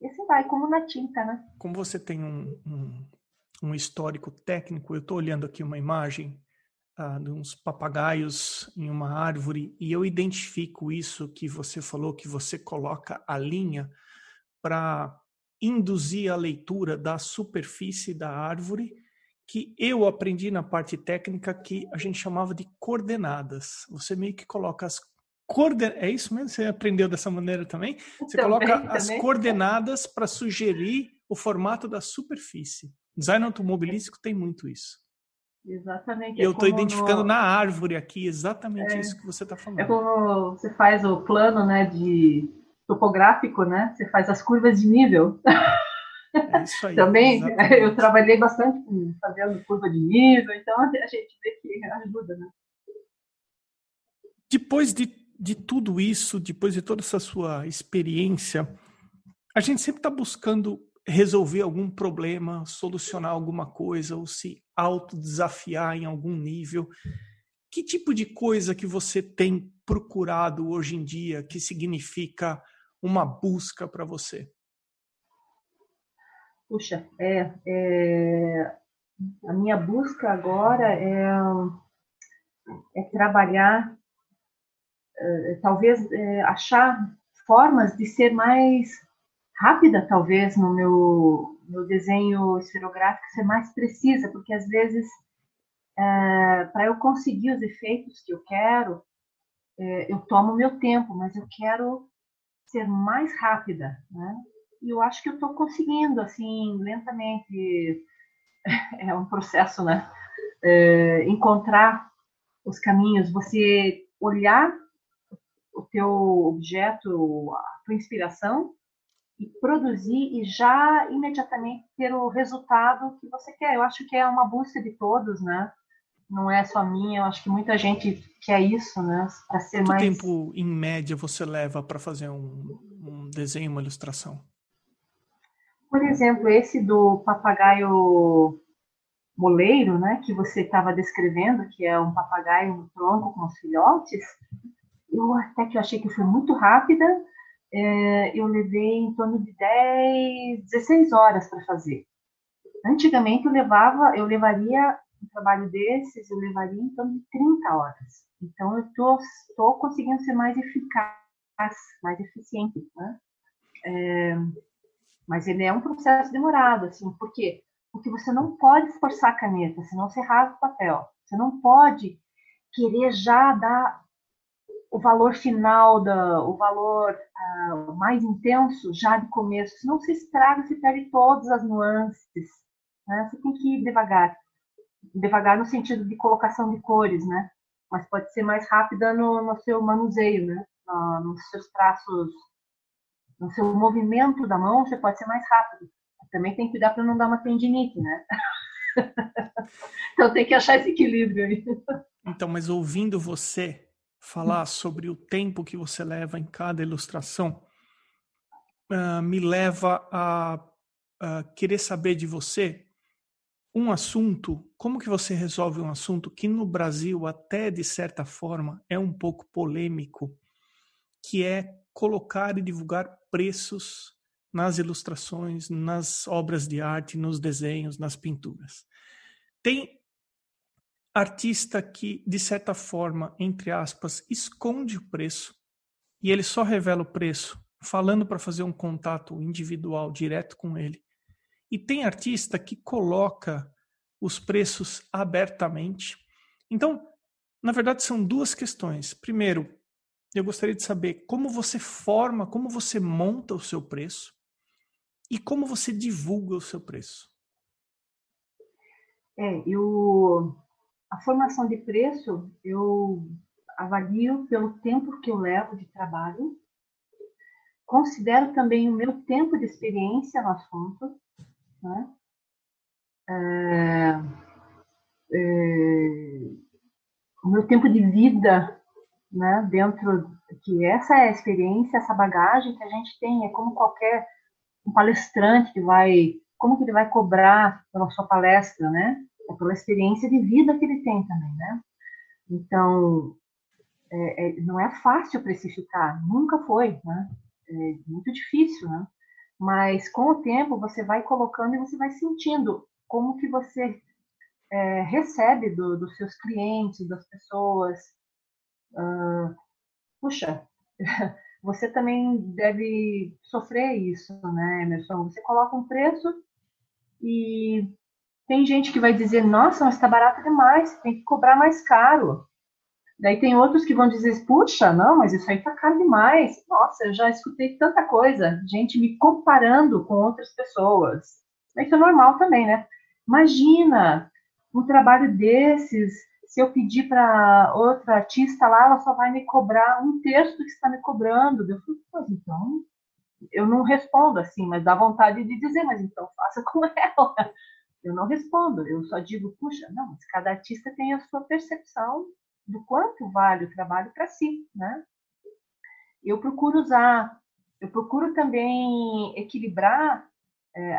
E assim vai, como na tinta, né? Como você tem um, um, um histórico técnico, eu estou olhando aqui uma imagem uh, de uns papagaios em uma árvore e eu identifico isso que você falou, que você coloca a linha para induzir a leitura da superfície da árvore que eu aprendi na parte técnica que a gente chamava de coordenadas. Você meio que coloca as coorden... É isso mesmo? Você aprendeu dessa maneira também? Você também, coloca também. as coordenadas para sugerir o formato da superfície. Design automobilístico tem muito isso. Exatamente. Eu estou é identificando no... na árvore aqui exatamente é, isso que você está falando. É como você faz o plano né, de topográfico, né? Você faz as curvas de nível. É isso aí. Também exatamente. eu trabalhei bastante fazendo curva de nível, então a gente vê que ajuda, né? Depois de de tudo isso, depois de toda essa sua experiência, a gente sempre está buscando resolver algum problema, solucionar alguma coisa ou se autodesafiar em algum nível. Que tipo de coisa que você tem procurado hoje em dia que significa uma busca para você? Puxa, é, é, a minha busca agora é, é trabalhar eh, talvez é, achar formas de ser mais rápida, talvez, no meu, meu desenho esferográfico, ser mais precisa, porque às vezes, é, para eu conseguir os efeitos que eu quero, é, eu tomo meu tempo, mas eu quero ser mais rápida, né? e eu acho que eu estou conseguindo, assim, lentamente, é um processo, né? É, encontrar os caminhos, você olhar o teu objeto, a tua inspiração e produzir e já imediatamente ter o resultado que você quer. Eu acho que é uma busca de todos, né? Não é só minha, eu acho que muita gente quer isso, né? Para ser Quanto mais. Tempo, em média, você leva para fazer um, um desenho, uma ilustração? Por exemplo, esse do papagaio moleiro, né, que você estava descrevendo, que é um papagaio no tronco com os filhotes, eu até que eu achei que foi muito rápida, é, eu levei em torno de 10, 16 horas para fazer. Antigamente eu levava, eu levaria um trabalho desses, eu levaria em torno de 30 horas. Então eu tô, tô conseguindo ser mais eficaz, mais eficiente, né? É, mas ele é um processo demorado, assim, por quê? Porque você não pode forçar a caneta, senão você rasga o papel. Você não pode querer já dar o valor final, da, o valor uh, mais intenso já de começo, senão você estraga, você perde todas as nuances. Né? Você tem que ir devagar. Devagar no sentido de colocação de cores, né? Mas pode ser mais rápida no, no seu manuseio, né? No, nos seus traços no seu movimento da mão, você pode ser mais rápido. Também tem que cuidar para não dar uma tendinite, né? então tem que achar esse equilíbrio aí. Então, mas ouvindo você falar sobre o tempo que você leva em cada ilustração, uh, me leva a, a querer saber de você um assunto, como que você resolve um assunto que no Brasil até de certa forma é um pouco polêmico, que é colocar e divulgar preços nas ilustrações, nas obras de arte, nos desenhos, nas pinturas. Tem artista que, de certa forma, entre aspas, esconde o preço e ele só revela o preço falando para fazer um contato individual direto com ele. E tem artista que coloca os preços abertamente. Então, na verdade, são duas questões. Primeiro, eu gostaria de saber como você forma, como você monta o seu preço e como você divulga o seu preço. É, eu a formação de preço eu avalio pelo tempo que eu levo de trabalho, considero também o meu tempo de experiência no assunto, né? É, é, o meu tempo de vida né, dentro que essa é a experiência, essa bagagem que a gente tem, é como qualquer um palestrante que vai, como que ele vai cobrar pela sua palestra, né? É pela experiência de vida que ele tem também, né? Então, é, é, não é fácil precificar, nunca foi, né? É muito difícil, né? Mas com o tempo você vai colocando e você vai sentindo como que você é, recebe do, dos seus clientes, das pessoas, Uh, puxa, você também deve sofrer isso, né, Emerson? Você coloca um preço e tem gente que vai dizer, nossa, mas está barato demais, tem que cobrar mais caro. Daí tem outros que vão dizer, puxa, não, mas isso aí está caro demais. Nossa, eu já escutei tanta coisa, gente me comparando com outras pessoas. Isso é normal também, né? Imagina um trabalho desses se eu pedir para outra artista lá, ela só vai me cobrar um terço do que está me cobrando. Eu falei, pois então, eu não respondo assim, mas dá vontade de dizer, mas então faça com ela. Eu não respondo, eu só digo, puxa, não, cada artista tem a sua percepção do quanto vale o trabalho para si, né? Eu procuro usar, eu procuro também equilibrar, é,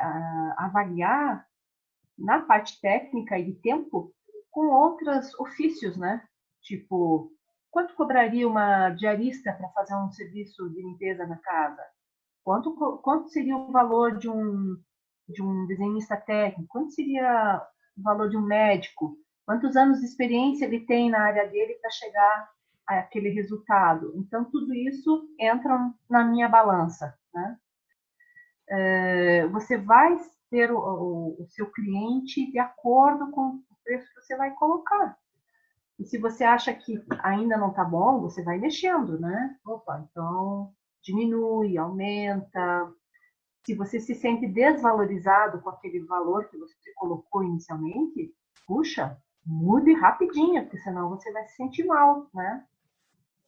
avaliar na parte técnica e de tempo com outros ofícios, né? Tipo, quanto cobraria uma diarista para fazer um serviço de limpeza na casa? Quanto, quanto seria o valor de um, de um desenhista técnico? Quanto seria o valor de um médico? Quantos anos de experiência ele tem na área dele para chegar àquele resultado? Então, tudo isso entra na minha balança, né? É, você vai ter o, o, o seu cliente de acordo com preço que você vai colocar. E se você acha que ainda não está bom, você vai mexendo, né? Opa, então diminui, aumenta. Se você se sente desvalorizado com aquele valor que você colocou inicialmente, puxa, mude rapidinho, porque senão você vai se sentir mal, né?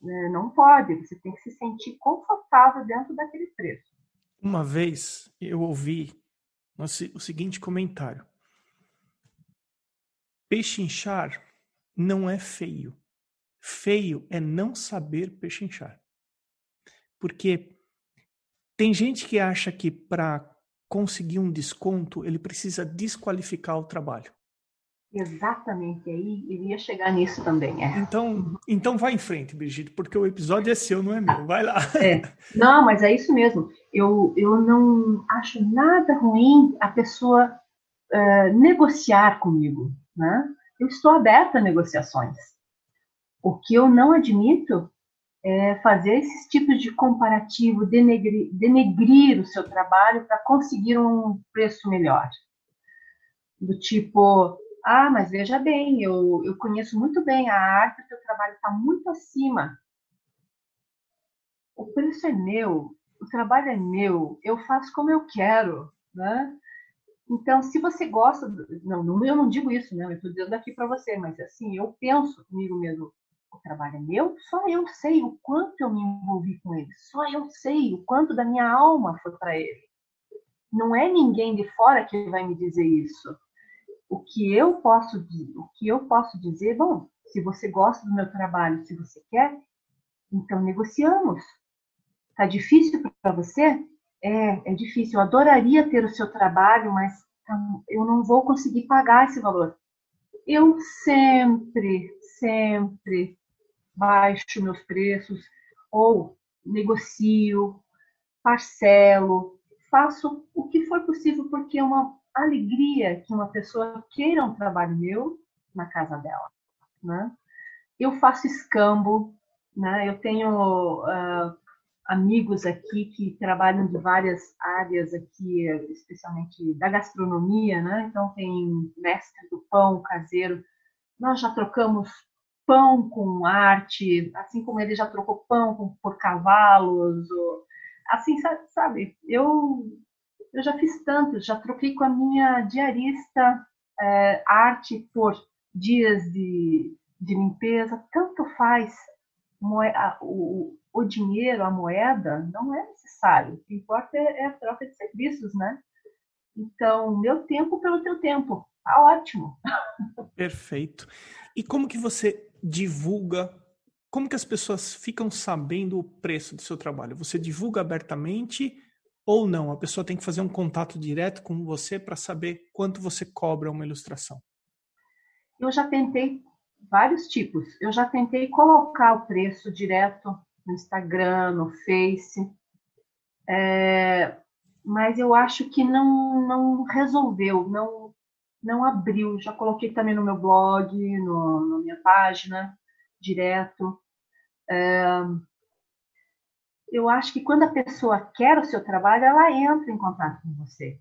É, não pode, você tem que se sentir confortável dentro daquele preço. Uma vez eu ouvi o seguinte comentário: Pechinchar não é feio. Feio é não saber pechinchar. Porque tem gente que acha que para conseguir um desconto ele precisa desqualificar o trabalho. Exatamente, aí iria chegar nisso também. É. Então, então vai em frente, Brigitte, porque o episódio é seu, não é meu. Vai lá. É. Não, mas é isso mesmo. Eu, eu não acho nada ruim a pessoa uh, negociar comigo. Né? Eu estou aberta a negociações. O que eu não admito é fazer esses tipos de comparativo, denegrir, denegrir o seu trabalho para conseguir um preço melhor. Do tipo, ah, mas veja bem, eu, eu conheço muito bem a arte, o teu trabalho está muito acima. O preço é meu, o trabalho é meu, eu faço como eu quero, né? Então, se você gosta, não, eu não digo isso, né? Eu estou dizendo aqui para você, mas assim, eu penso comigo mesmo, o trabalho é meu, só eu sei o quanto eu me envolvi com ele, só eu sei o quanto da minha alma foi para ele. Não é ninguém de fora que vai me dizer isso o que eu posso o que eu posso dizer, bom, se você gosta do meu trabalho, se você quer, então negociamos. Tá difícil para você? É, é difícil. Eu adoraria ter o seu trabalho, mas eu não vou conseguir pagar esse valor. Eu sempre, sempre baixo meus preços ou negocio, parcelo, faço o que for possível porque é uma alegria que uma pessoa queira um trabalho meu na casa dela, né? Eu faço escambo, né? Eu tenho uh, amigos aqui que trabalham de várias áreas aqui, especialmente da gastronomia, né? Então tem mestre do pão caseiro. Nós já trocamos pão com arte, assim como ele já trocou pão por cavalos, ou, assim, sabe? Eu eu já fiz tanto, já troquei com a minha diarista é, arte por dias de, de limpeza, tanto faz. O, o dinheiro, a moeda, não é necessário. O que importa é, é a troca de serviços, né? Então, meu tempo pelo teu tempo. Tá ótimo. Perfeito. E como que você divulga? Como que as pessoas ficam sabendo o preço do seu trabalho? Você divulga abertamente ou não? A pessoa tem que fazer um contato direto com você para saber quanto você cobra uma ilustração. Eu já tentei vários tipos. Eu já tentei colocar o preço direto no Instagram, no Face, é, mas eu acho que não, não resolveu, não, não abriu. Já coloquei também no meu blog, no, na minha página, direto. É, eu acho que quando a pessoa quer o seu trabalho, ela entra em contato com você.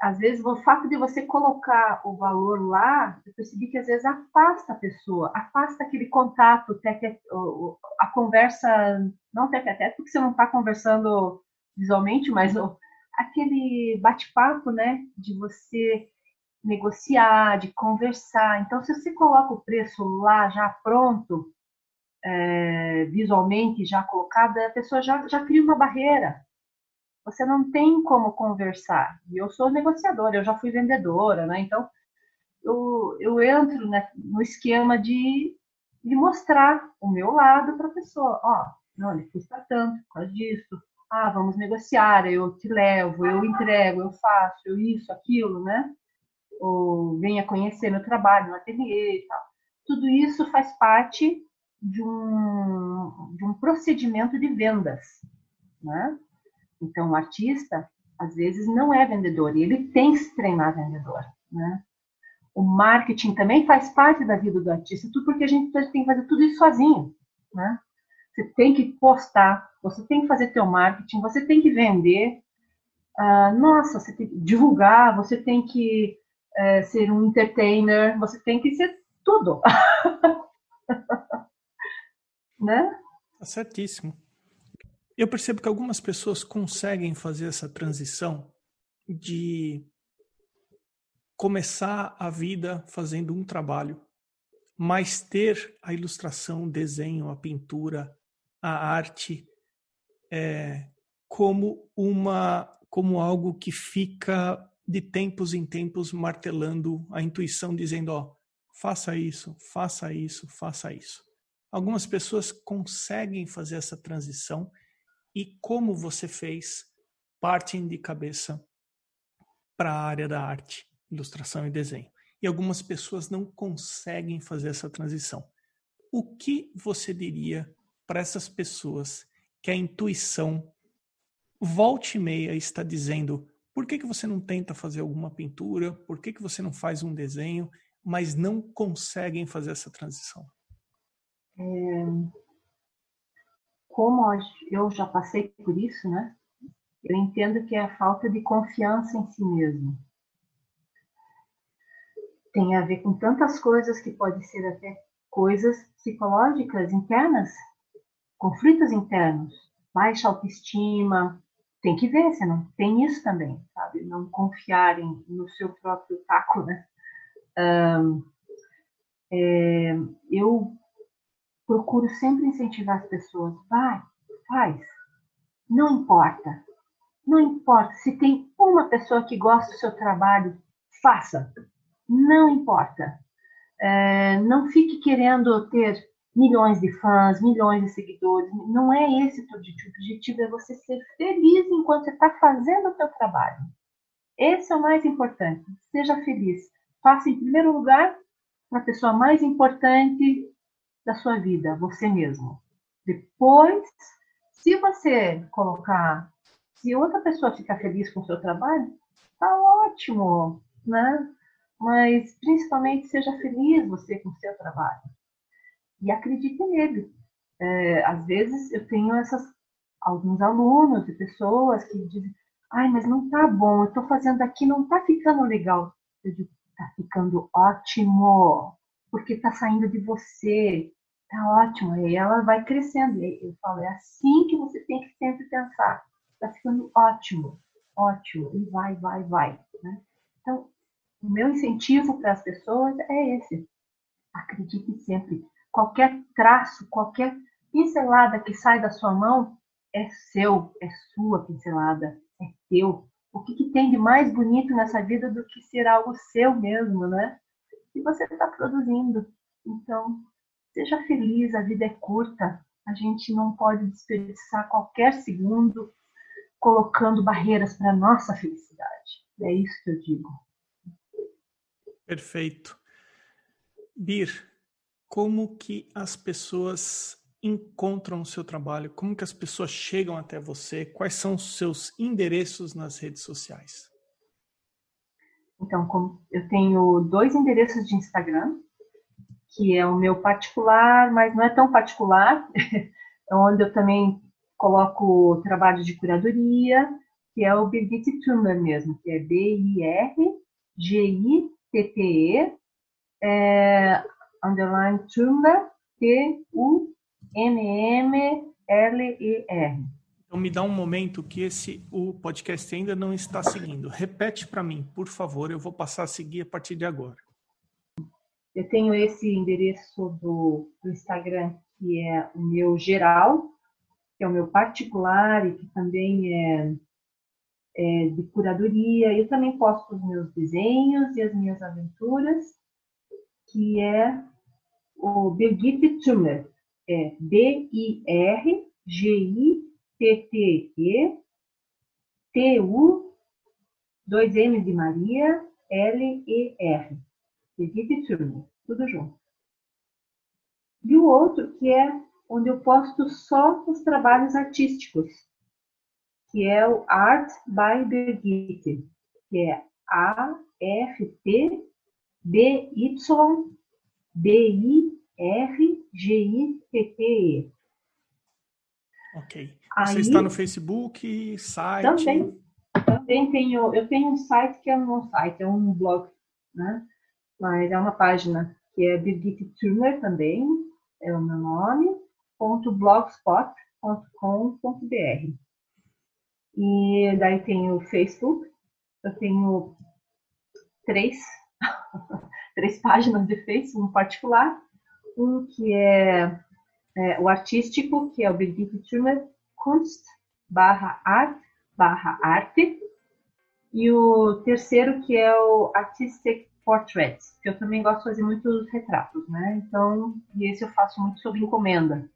Às vezes, o fato de você colocar o valor lá, eu percebi que às vezes afasta a pessoa, afasta aquele contato, a conversa, não tete a tete, porque você não está conversando visualmente, mas aquele bate-papo, né, de você negociar, de conversar. Então, se você coloca o preço lá já pronto, é, visualmente já colocada, a pessoa já, já cria uma barreira. Você não tem como conversar. E eu sou negociadora, eu já fui vendedora, né? Então, eu, eu entro né, no esquema de, de mostrar o meu lado para a pessoa. Ó, não, ele custa tanto por causa disso. Ah, vamos negociar, eu te levo, eu entrego, eu faço, eu isso, aquilo, né? Ou venha conhecer meu trabalho no ateliê e tal. Tudo isso faz parte de um, de um procedimento de vendas. Né? Então, o artista, às vezes, não é vendedor, e ele tem que se treinar vendedor. Né? O marketing também faz parte da vida do artista, tudo porque a gente tem que fazer tudo isso sozinho. Né? Você tem que postar, você tem que fazer teu marketing, você tem que vender. Ah, nossa, você tem que divulgar, você tem que é, ser um entertainer, você tem que ser tudo. né? Tá certíssimo. eu percebo que algumas pessoas conseguem fazer essa transição de começar a vida fazendo um trabalho, mas ter a ilustração, o desenho, a pintura, a arte é, como uma como algo que fica de tempos em tempos martelando a intuição, dizendo, ó, faça isso, faça isso, faça isso. Algumas pessoas conseguem fazer essa transição e como você fez, partem de cabeça para a área da arte, ilustração e desenho. E algumas pessoas não conseguem fazer essa transição. O que você diria para essas pessoas que a intuição volte e meia está dizendo por que, que você não tenta fazer alguma pintura, por que, que você não faz um desenho, mas não conseguem fazer essa transição? É, como eu já passei por isso, né? Eu entendo que é a falta de confiança em si mesmo. Tem a ver com tantas coisas que pode ser até coisas psicológicas internas, conflitos internos, baixa autoestima. Tem que ver se não tem isso também, sabe? Não confiarem no seu próprio taco, né? Um, é, eu procuro sempre incentivar as pessoas. Vai, faz. Não importa. Não importa. Se tem uma pessoa que gosta do seu trabalho, faça. Não importa. É, não fique querendo ter milhões de fãs, milhões de seguidores. Não é esse o objetivo. O objetivo é você ser feliz enquanto você está fazendo o seu trabalho. Esse é o mais importante. Seja feliz. Faça em primeiro lugar para a pessoa mais importante da sua vida, você mesmo. Depois, se você colocar, se outra pessoa ficar feliz com o seu trabalho, tá ótimo, né? Mas principalmente seja feliz você com o seu trabalho e acredite nele. É, às vezes eu tenho essas alguns alunos e pessoas que dizem, ai, mas não tá bom, eu tô fazendo aqui, não tá ficando legal. Eu digo, tá ficando ótimo, porque tá saindo de você, Tá ótimo. E ela vai crescendo. E eu falo, é assim que você tem que sempre pensar. Tá ficando ótimo, ótimo. E vai, vai, vai. Né? Então, o meu incentivo para as pessoas é esse. Acredite sempre. Qualquer traço, qualquer pincelada que sai da sua mão é seu, é sua pincelada, é teu. O que, que tem de mais bonito nessa vida do que ser algo seu mesmo, né? E você está produzindo. Então, Seja feliz, a vida é curta. A gente não pode desperdiçar qualquer segundo colocando barreiras para nossa felicidade. É isso que eu digo. Perfeito. Bir, como que as pessoas encontram o seu trabalho? Como que as pessoas chegam até você? Quais são os seus endereços nas redes sociais? Então, eu tenho dois endereços de Instagram que é o meu particular, mas não é tão particular, onde eu também coloco trabalho de curadoria, que é o Birgit Tumler mesmo, que é B-I-R-G-I-T-T-E, é, underline Tumler, T-U-M-M-L-E-R. Então me dá um momento que esse o podcast ainda não está seguindo. Repete para mim, por favor, eu vou passar a seguir a partir de agora. Eu tenho esse endereço do, do Instagram, que é o meu geral, que é o meu particular e que também é, é, de curadoria. Eu também posto os meus desenhos e as minhas aventuras, que é o Birgit Tummer. É B-I-R-G-I-T-T-E T-U, dois M de Maria, L-E-R. Equipe Turner, tudo junto. E o outro que é onde eu posto só os trabalhos artísticos, que é o Art by Birgit, que é A-F-T-B-Y-B-I-R-G-I-T-T-E. Ok. Você Aí, está no Facebook, site? Também. Também tenho, eu tenho um site que é um site, é um blog, né? mas é uma página que é Birgit Turner também, é o meu nome, ponto blogspot, E daí tem o Facebook, eu tenho três, três páginas de Facebook no particular. Um que é, é o artístico, que é o Brigitte Trumer Kunst barra art barra arte. E o terceiro que é o Artistic Portraits, que eu também gosto de fazer muitos retratos, né? Então, e esse eu faço muito sob encomenda.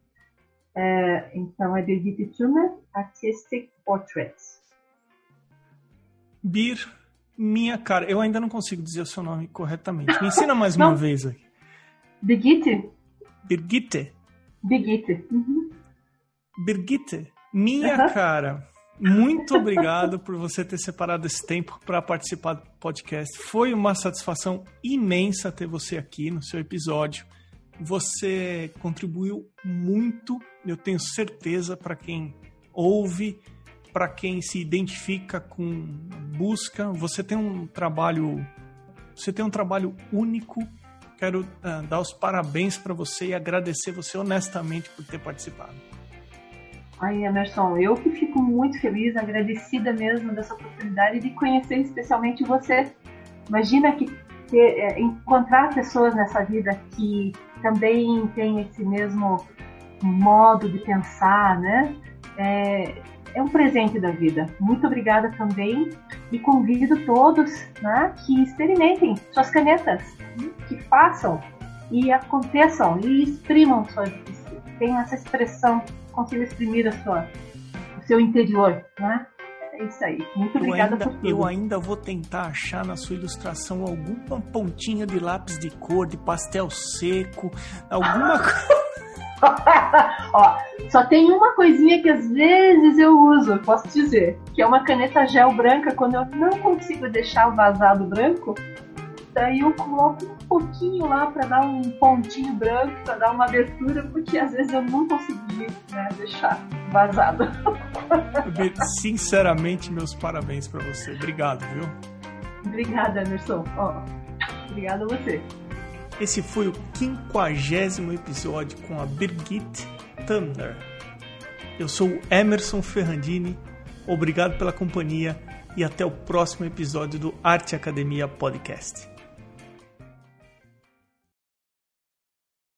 É, então é Brigitte Trumer Artistic Portraits. Bir, minha cara, eu ainda não consigo dizer o seu nome corretamente. Me ensina mais uma vez aqui. Birgitte. Birgitte. Birgitte. Uhum. Birgitte, minha uhum. cara, muito obrigado por você ter separado esse tempo para participar do podcast. Foi uma satisfação imensa ter você aqui no seu episódio. Você contribuiu muito, eu tenho certeza, para quem ouve, para quem se identifica com busca. Você tem um trabalho, você tem um trabalho único. Quero uh, dar os parabéns para você e agradecer você honestamente por ter participado. Ai, Emerson, eu que fico muito feliz, agradecida mesmo dessa oportunidade de conhecer especialmente você. Imagina que ter, é, encontrar pessoas nessa vida que também têm esse mesmo modo de pensar, né? É, é um presente da vida. Muito obrigada também e convido todos né, que experimentem suas canetas, que façam e aconteçam e exprimam sua, tenham essa expressão consiga exprimir a sua, o seu interior, né? É isso aí. Muito obrigada por tudo. Eu ainda vou tentar achar na sua ilustração alguma pontinha de lápis de cor, de pastel seco, alguma coisa. Ó, só tem uma coisinha que às vezes eu uso, posso dizer, que é uma caneta gel branca quando eu não consigo deixar o vazado branco, Daí eu coloco um pouquinho lá para dar um pontinho branco, para dar uma abertura, porque às vezes eu não consegui né, deixar vazado. Sinceramente, meus parabéns para você. Obrigado, viu? Obrigada, Emerson. Ó, obrigada a você. Esse foi o quinquagésimo episódio com a Birgit Thunder. Eu sou o Emerson Ferrandini. Obrigado pela companhia e até o próximo episódio do Arte Academia Podcast.